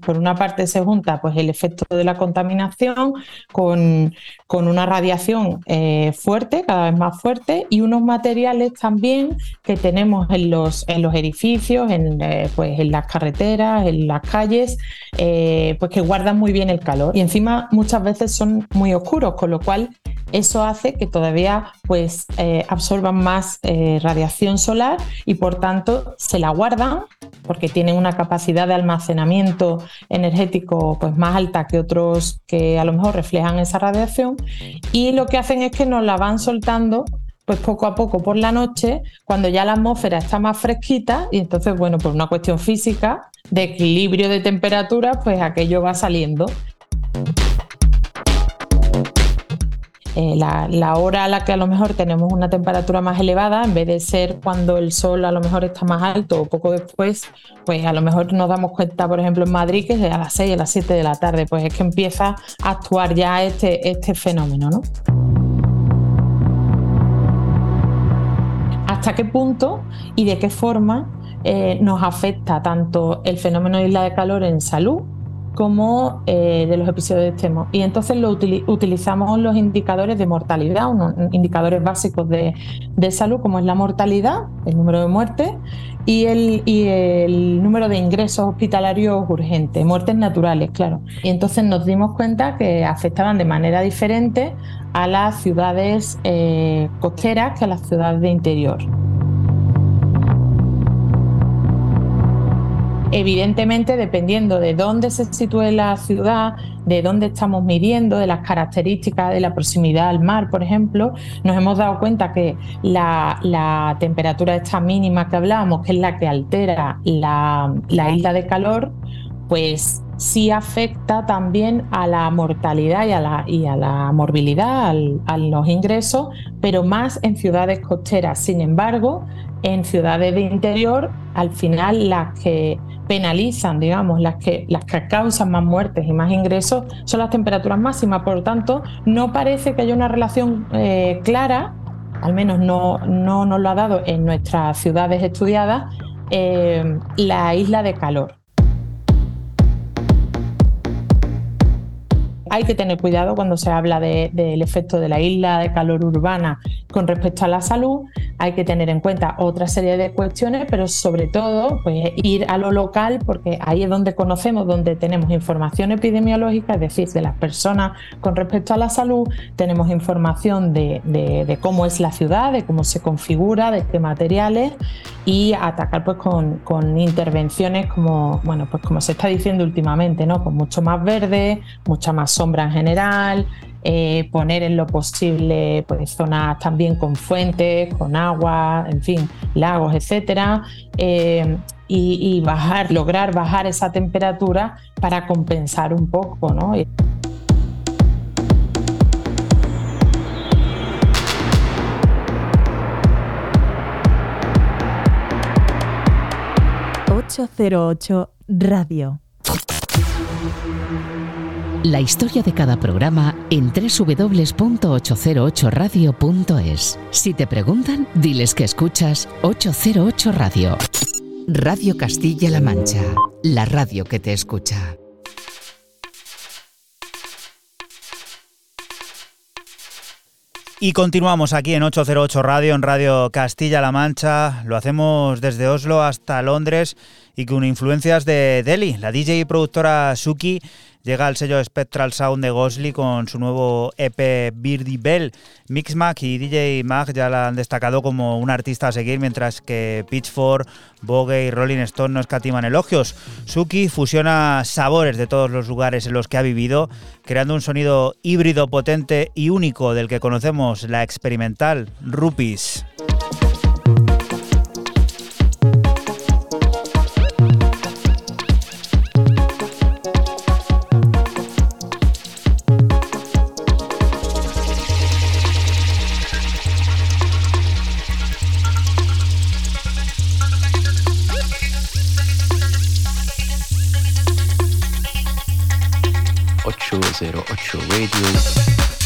Por una parte se junta pues, el efecto de la contaminación con, con una radiación eh, fuerte, cada vez más fuerte, y unos materiales también que tenemos en los, en los edificios, en, eh, pues, en las carreteras, en las calles, eh, pues que guardan muy bien el calor. Y encima muchas veces son muy oscuros, con lo cual eso hace que todavía pues, absorban más radiación solar y por tanto se la guardan porque tienen una capacidad de almacenamiento energético pues más alta que otros que a lo mejor reflejan esa radiación. Y lo que hacen es que nos la van soltando pues poco a poco por la noche cuando ya la atmósfera está más fresquita y entonces bueno por una cuestión física de equilibrio de temperatura pues aquello va saliendo Eh, la, hora a la que a lo mejor tenemos una temperatura más elevada, en vez de ser cuando el sol a lo mejor está más alto o poco después, pues a lo mejor nos damos cuenta, por ejemplo, en Madrid, que es a las 6, a las 7 de la tarde, pues es que empieza a actuar ya este, este fenómeno, ¿no? ¿Hasta qué punto y de qué forma eh, nos afecta tanto el fenómeno de isla de calor en salud como eh, de los episodios extremos. Y entonces lo utilizamos los indicadores de mortalidad, unos indicadores básicos de, salud, como es la mortalidad, el número de muertes, y el, y el número de ingresos hospitalarios urgentes, muertes naturales, claro. Y entonces nos dimos cuenta que afectaban de manera diferente a las ciudades eh, costeras que a las ciudades de interior. Evidentemente, dependiendo de dónde se sitúe la ciudad, de dónde estamos midiendo, de las características de la proximidad al mar, por ejemplo, nos hemos dado cuenta que la, temperatura esta mínima que hablábamos, que es la que altera la, isla de calor, pues sí afecta también a la mortalidad y a la, y a la morbilidad, a los ingresos, pero más en ciudades costeras. Sin embargo, en ciudades de interior, al final las que penalizan, digamos, las que, las que causan más muertes y más ingresos son las temperaturas máximas. Por lo tanto, no parece que haya una relación eh, clara, al menos no, no nos lo ha dado en nuestras ciudades estudiadas, eh, la isla de calor. Hay que tener cuidado cuando se habla del efecto de la isla de calor urbana con respecto a la salud. Hay que tener en cuenta otra serie de cuestiones, pero sobre todo pues, ir a lo local porque ahí es donde conocemos, donde tenemos información epidemiológica, es decir, de las personas con respecto a la salud, tenemos información de, cómo es la ciudad, de cómo se configura, de qué materiales y atacar pues, con, intervenciones como, bueno, pues, como se está diciendo últimamente, ¿no? con mucho más verde, mucha más sombra en general, eh, poner en lo posible pues, zonas también con fuentes, con agua, en fin, lagos, etcétera, eh, y, bajar, lograr bajar esa temperatura para compensar un poco, ¿no? 808 Radio. La historia de cada programa en www.808radio.es. Si te preguntan, diles que escuchas 808 Radio. Radio Castilla-La Mancha, la radio que te escucha. Y continuamos aquí en 808 Radio, en Radio Castilla-La Mancha. Lo hacemos desde Oslo hasta Londres y con influencias de Delhi. La DJ y productora Suki llega al sello Spectral Sound de Gosli con su nuevo EP Birdie Bell. Mixmag y DJ Mag ya la han destacado como un artista a seguir, mientras que Pitchfork, Vogue y Rolling Stone no escatiman elogios. Suki fusiona sabores de todos los lugares en los que ha vivido, creando un sonido híbrido potente y único del que conocemos la experimental Rupis. 808 Radio.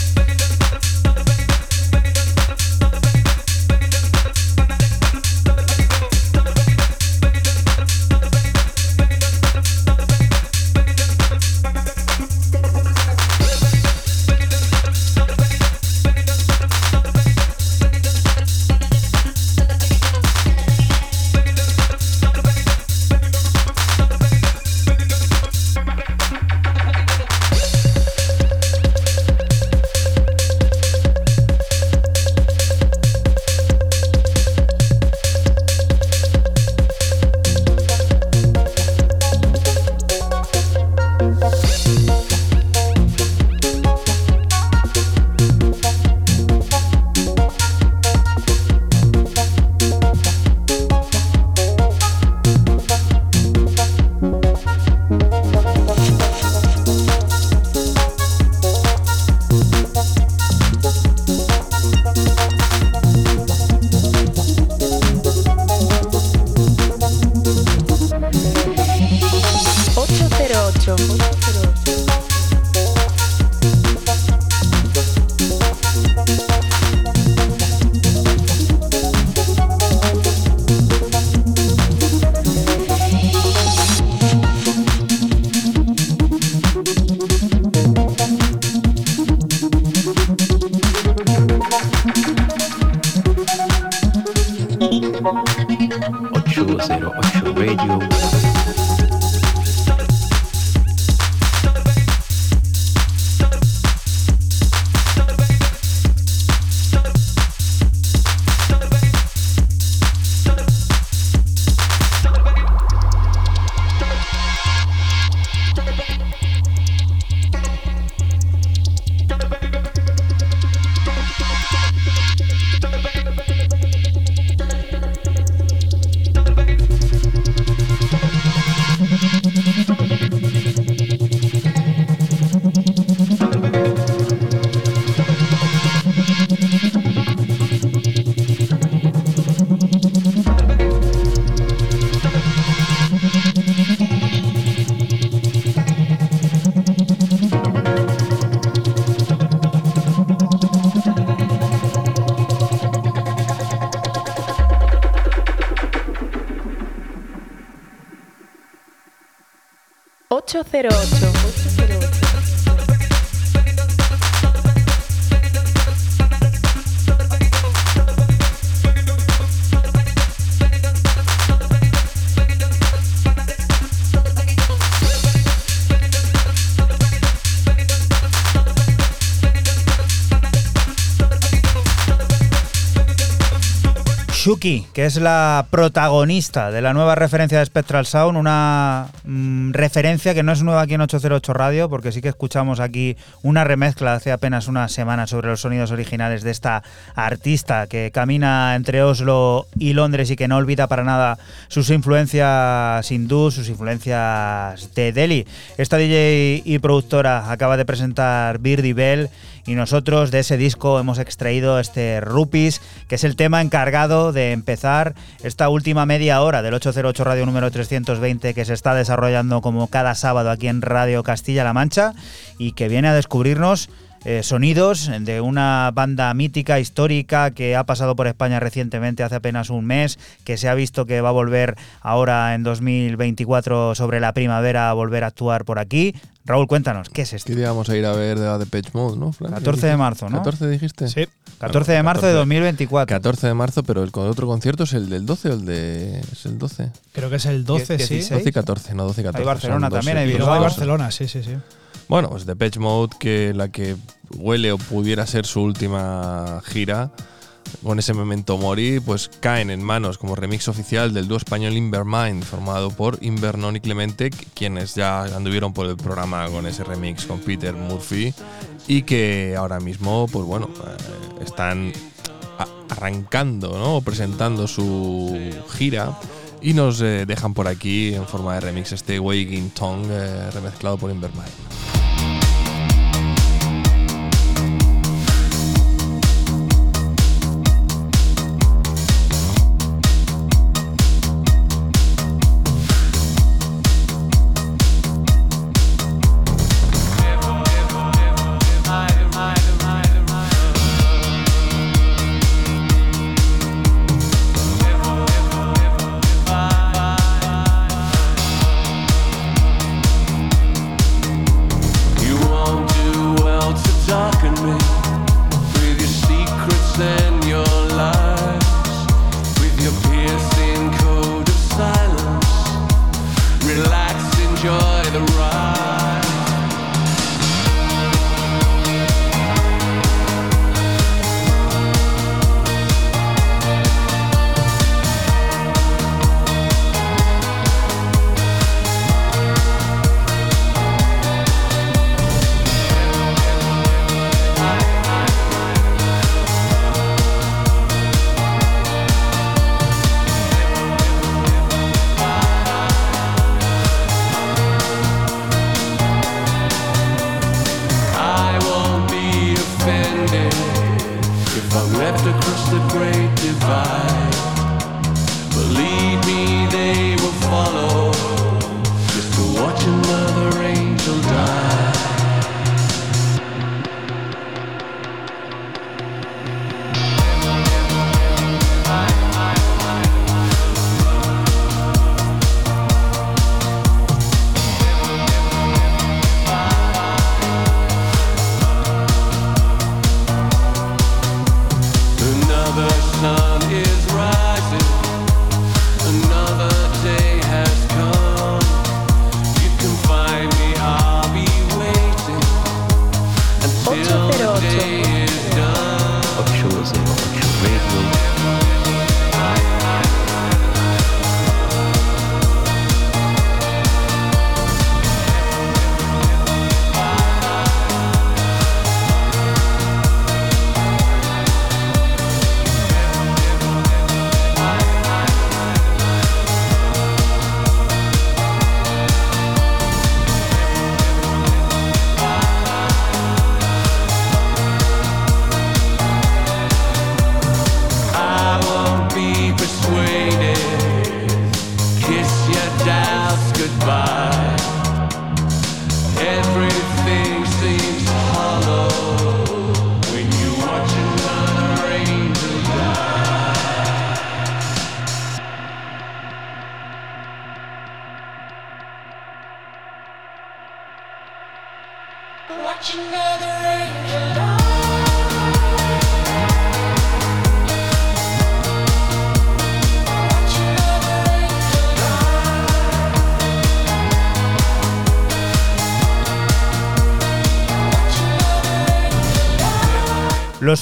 Que es la protagonista de la nueva referencia de Spectral Sound, una mm, referencia que no es nueva aquí en 808 Radio, porque sí que escuchamos aquí una remezcla hace apenas una semana sobre los sonidos originales de esta artista que camina entre Oslo y Londres y que no olvida para nada sus influencias hindús, sus influencias de Delhi. Esta DJ y productora acaba de presentar Birdie Bell y nosotros de ese disco hemos extraído este Rupis, que es el tema encargado de empezar esta última media hora del 808 Radio número 320 que se está desarrollando como cada sábado aquí en Radio Castilla-La Mancha y que viene a descubrirnos eh, sonidos de una banda mítica, histórica, que ha pasado por España recientemente, hace apenas un mes, que se ha visto que va a volver ahora en 2024 sobre la primavera a volver a actuar por aquí. Raúl, cuéntanos, ¿qué es esto? ¿Qué día vamos a ir a ver de la Depeche Mode, no? Fran? 14 de marzo, ¿no? 14 dijiste. Sí. 14 de marzo de 2024. 14 de marzo, pero el otro concierto es el del 12 o el de. ¿Es el 12? Creo que es el 12, sí. 16. 12 y 14, no 12 y 14. Hay Barcelona son dos, también, sí. hay. Barcelona, sí, sí, sí. Bueno, pues Depeche Mode, que la que huele o pudiera ser su última gira, con ese memento mori, pues caen en manos como remix oficial del dúo español Invermind, formado por Invernon y Clemente, qu- quienes ya anduvieron por el programa con ese remix con Peter Murphy, y que ahora mismo, pues bueno, eh, están arrancando, ¿no? Presentando su gira. Y nos eh, dejan por aquí en forma de remix este Waking Tongue eh, remezclado por Invermind.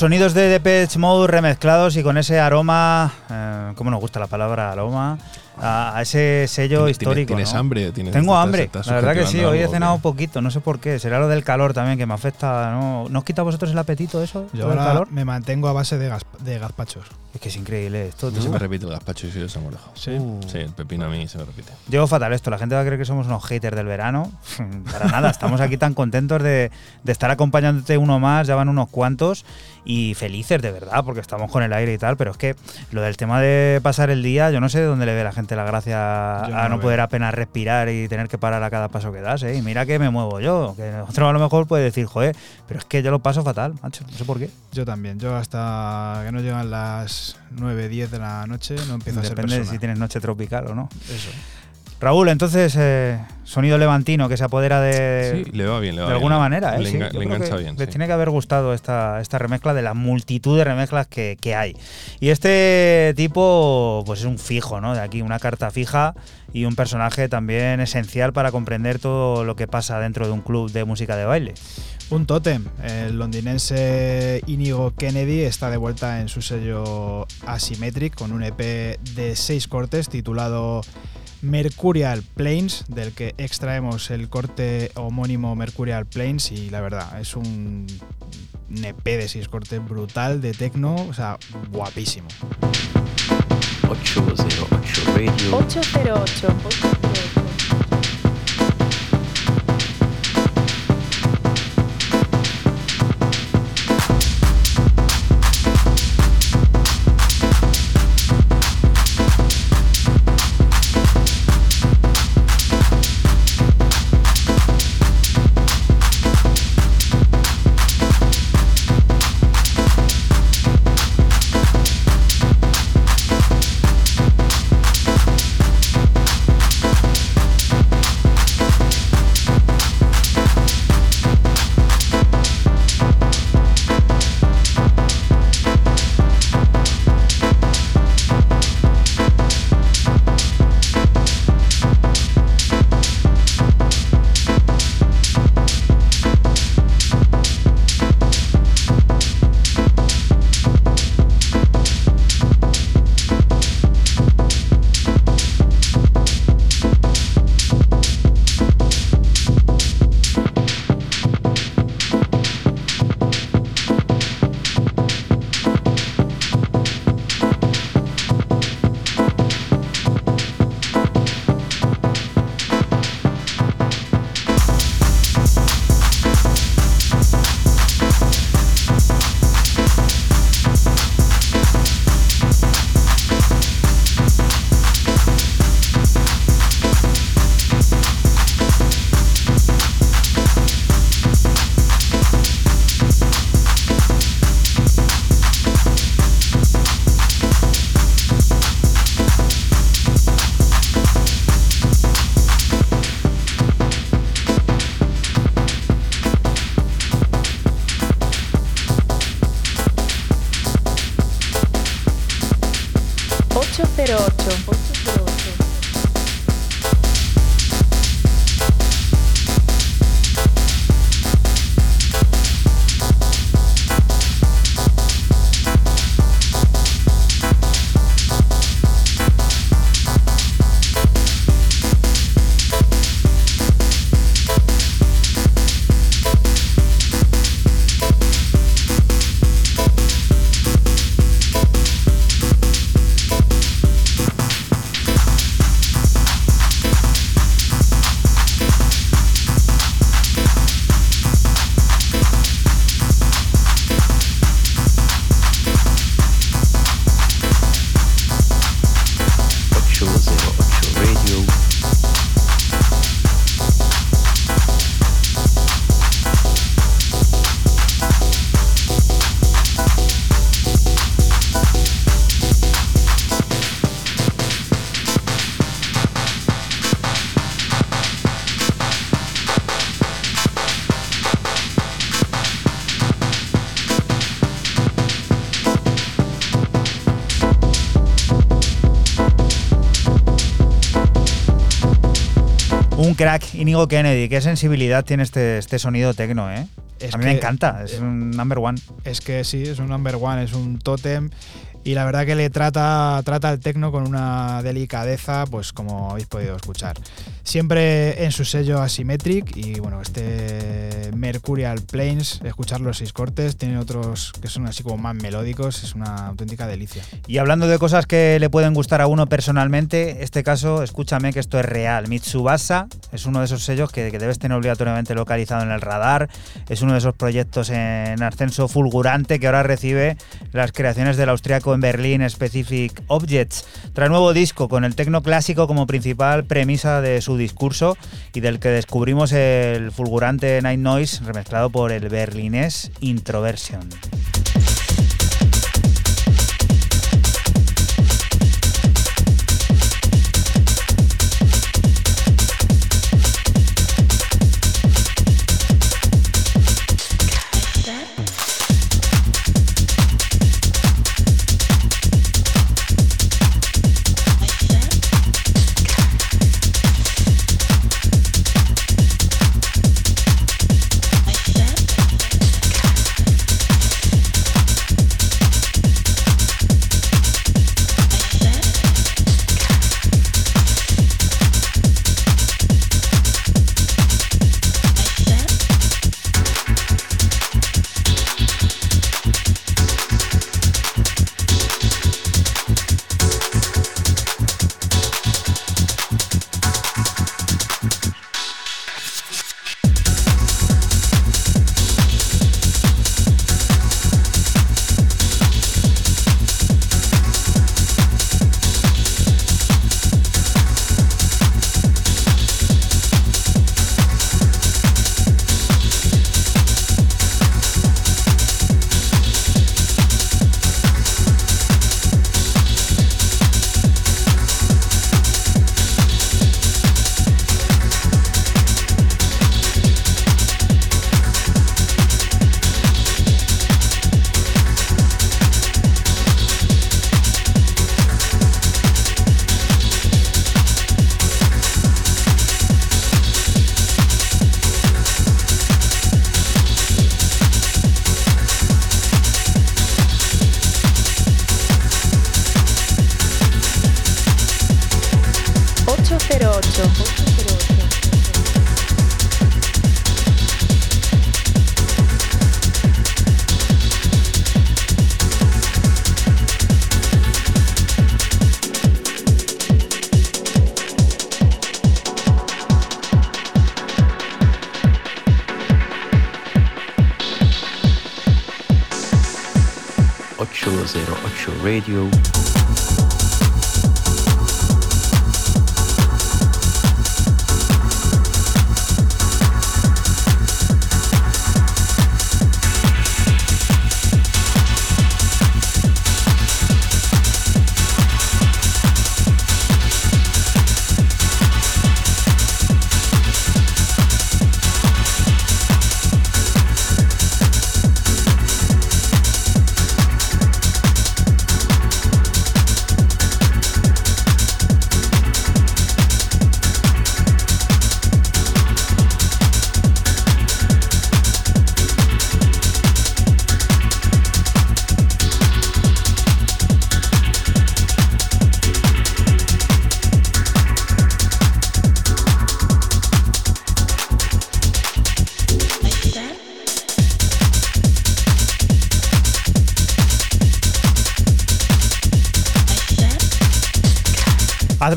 Sonidos de Depeche Mode remezclados y con ese aroma, eh, ¿cómo nos gusta la palabra aroma? A, a ese sello ¿Tienes- histórico. tienes ¿no? hambre? ¿Tienes- Tengo estás- hambre, estás la verdad que sí, hoy he cenado qué? poquito, no sé por qué, será lo del calor también que me afecta, ¿no? ¿No os quita a vosotros el apetito eso? Yo el calor? me mantengo a base de, gas- de gazpachos. Es que es increíble esto. Yo tú. se me repite el gazpacho y de Sangrejo. Sí. Sí, el pepino a mí se me repite. Llevo fatal esto, la gente va a creer que somos unos haters del verano. Para nada, estamos aquí tan contentos de, de estar acompañándote uno más, ya van unos cuantos y felices de verdad, porque estamos con el aire y tal, pero es que lo del tema de pasar el día, yo no sé de dónde le ve la gente la gracia Yo a no poder apenas respirar y tener que parar a cada paso que das, ¿eh? Y mira que me muevo yo, que otro a lo mejor puede decir, joder, pero es que yo lo paso fatal, macho, no sé por qué. Yo también. Yo hasta que no llegan las 9, 10 de la noche no empiezo a ser Depende de si tienes noche tropical o no. Eso. Raúl, entonces, eh, sonido levantino que se apodera de, Sí, le va bien, le va de bien. alguna manera, ¿eh? Le, Sí, enga- yo le creo engancha bien. Les sí. tiene que haber gustado esta, esta remezcla de la multitud de remezclas que, que hay. Y este tipo, pues es un fijo, ¿no? De aquí, una carta fija y un personaje también esencial para comprender todo lo que pasa dentro de un club de música de baile. Un tótem. El londinense Inigo Kennedy está de vuelta en su sello Asymmetric con un EP de seis cortes titulado Mercurial Plains, del que extraemos el corte homónimo Mercurial Plains y la verdad es un EP de seis cortes brutal de techno, o sea, guapísimo. 808 Radio. 808. die. Crack, Inigo Kennedy. Qué sensibilidad tiene este, este sonido tecno, ¿eh? Es a mí me que- encanta, es un number one. Es que sí, es un number one, es un tótem. Y la verdad que le trata, trata al tecno con una delicadeza, pues como habéis podido escuchar. Siempre en su sello Asymmetric y bueno, este Mercurial Planes, escuchar los seis cortes, tiene otros que son así como más melódicos, es una auténtica delicia. Y hablando de cosas que le pueden gustar a uno personalmente, este caso, escúchame que esto es real. Mitsubasa es uno de esos sellos que, debes tener obligatoriamente localizado en el radar. Es uno de esos proyectos en ascenso fulgurante que ahora recibe las creaciones del austriaco en Berlín Specific Objects. Trae nuevo disco con el tecno clásico como principal premisa de su discurso y del que descubrimos el fulgurante Night Noise remezclado por el berlinés Introversion.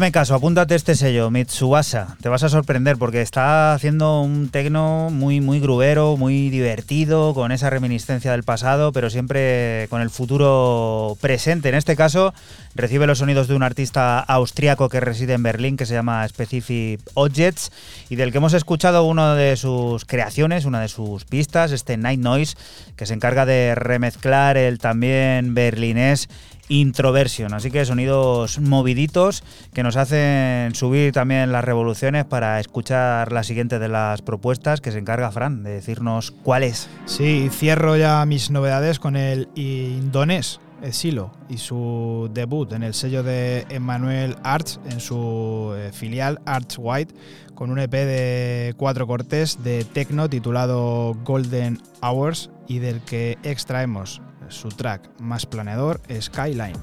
Hazme caso, apúntate este sello, Mitsubasa. Te vas a sorprender porque está haciendo un tecno muy, muy grubero, muy divertido, con esa reminiscencia del pasado, pero siempre con el futuro presente. En este caso, recibe los sonidos de un artista austriaco que reside en Berlín, que se llama Specific Objects, y del que hemos escuchado una de sus creaciones, una de sus pistas, este Night Noise, que se encarga de remezclar el también berlinés Introversion, así que sonidos moviditos que nos hacen subir también las revoluciones para escuchar la siguiente de las propuestas que se encarga Fran de decirnos cuál es. Sí, cierro ya mis novedades con el indonés Silo y su debut en el sello de Emmanuel Arts en su eh, filial Arts White con un EP de cuatro cortes de techno titulado Golden Hours y del que extraemos su track más planeador Skyline.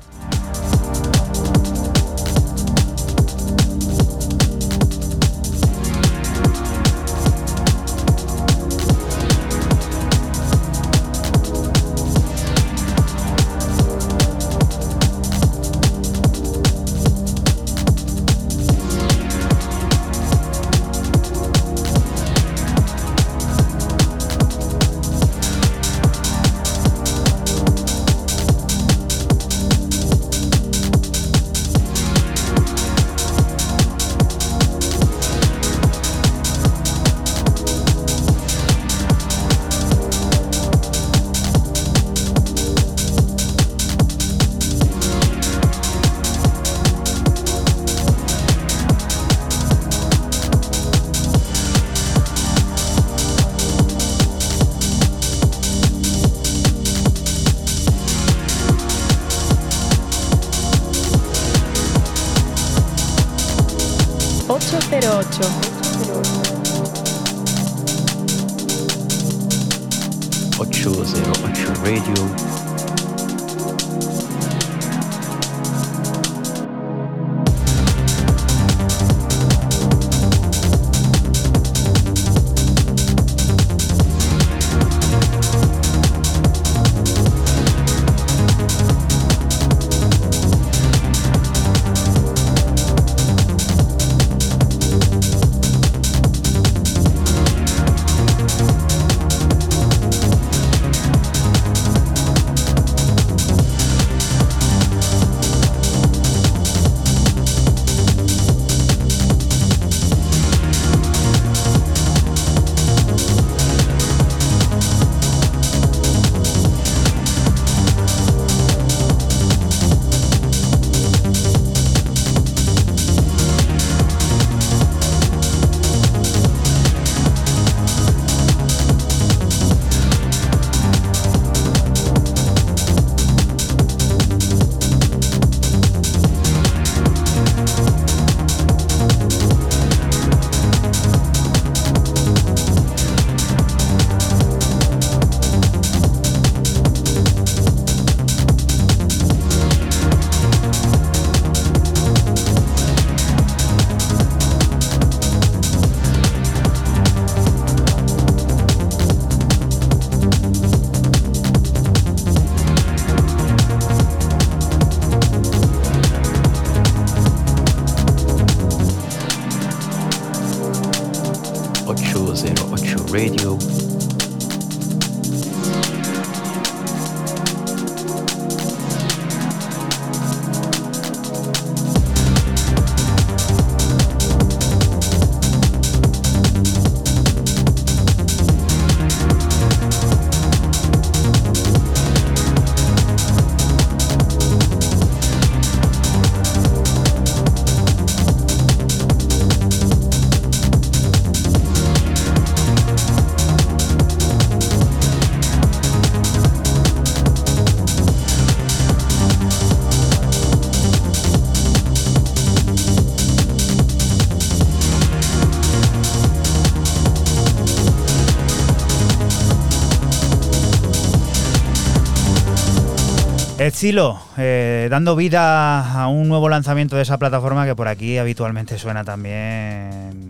Silo, eh, dando vida a un nuevo lanzamiento de esa plataforma que por aquí habitualmente suena también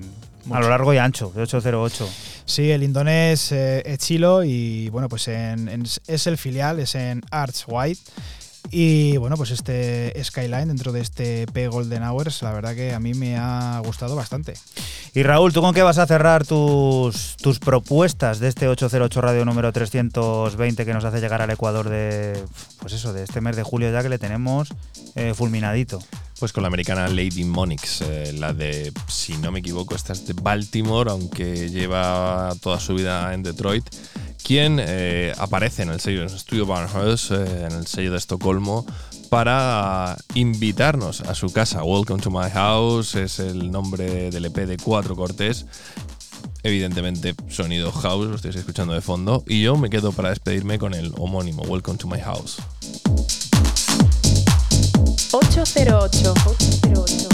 a lo largo y ancho, de 808. Sí, el indonés eh, Echilo y bueno, pues es el filial, es en Arts White. Y bueno, pues este Skyline dentro de este P Golden Hours, la verdad que a mí me ha gustado bastante. Y Raúl, ¿tú con qué vas a cerrar tus, tus propuestas de este 808 radio número 320 que nos hace llegar al Ecuador de, pues eso, de este mes de julio ya que le tenemos eh, fulminadito? Pues con la americana Lady Monix, eh, la de, si no me equivoco, esta es de Baltimore, aunque lleva toda su vida en Detroit, quien eh, aparece en el sello de Studio Barnhouse, en el sello de Estocolmo, para invitarnos a su casa. Welcome to my house es el nombre del EP de cuatro cortes. Evidentemente, sonido house, lo estáis escuchando de fondo. Y yo me quedo para despedirme con el homónimo Welcome to my house. 808. 808.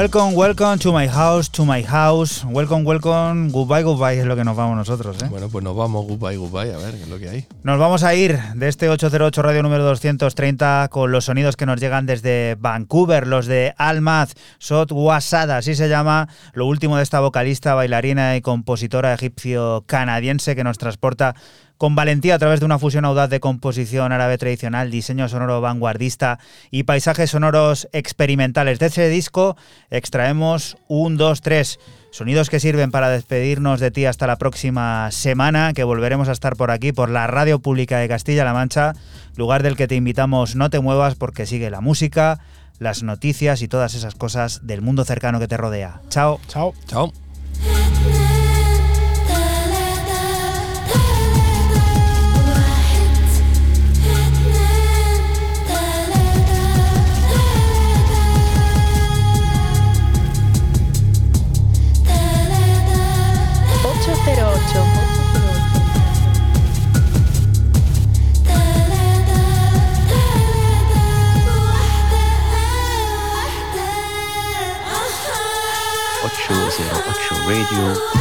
Welcome, welcome to my house, to my house. Welcome, welcome, goodbye, goodbye es lo que nos vamos nosotros. ¿eh? Bueno, pues nos vamos, goodbye, goodbye, a ver qué es lo que hay. Nos vamos a ir de este 808 radio número 230 con los sonidos que nos llegan desde Vancouver, los de Almaz, Sot Wasada, así se llama, lo último de esta vocalista, bailarina y compositora egipcio-canadiense que nos transporta con valentía a través de una fusión audaz de composición árabe tradicional, diseño sonoro vanguardista y paisajes sonoros experimentales. De ese disco extraemos un, dos, tres sonidos que sirven para despedirnos de ti hasta la próxima semana, que volveremos a estar por aquí, por la Radio Pública de Castilla-La Mancha, lugar del que te invitamos no te muevas porque sigue la música, las noticias y todas esas cosas del mundo cercano que te rodea. Chao. Chao. Chao. Radio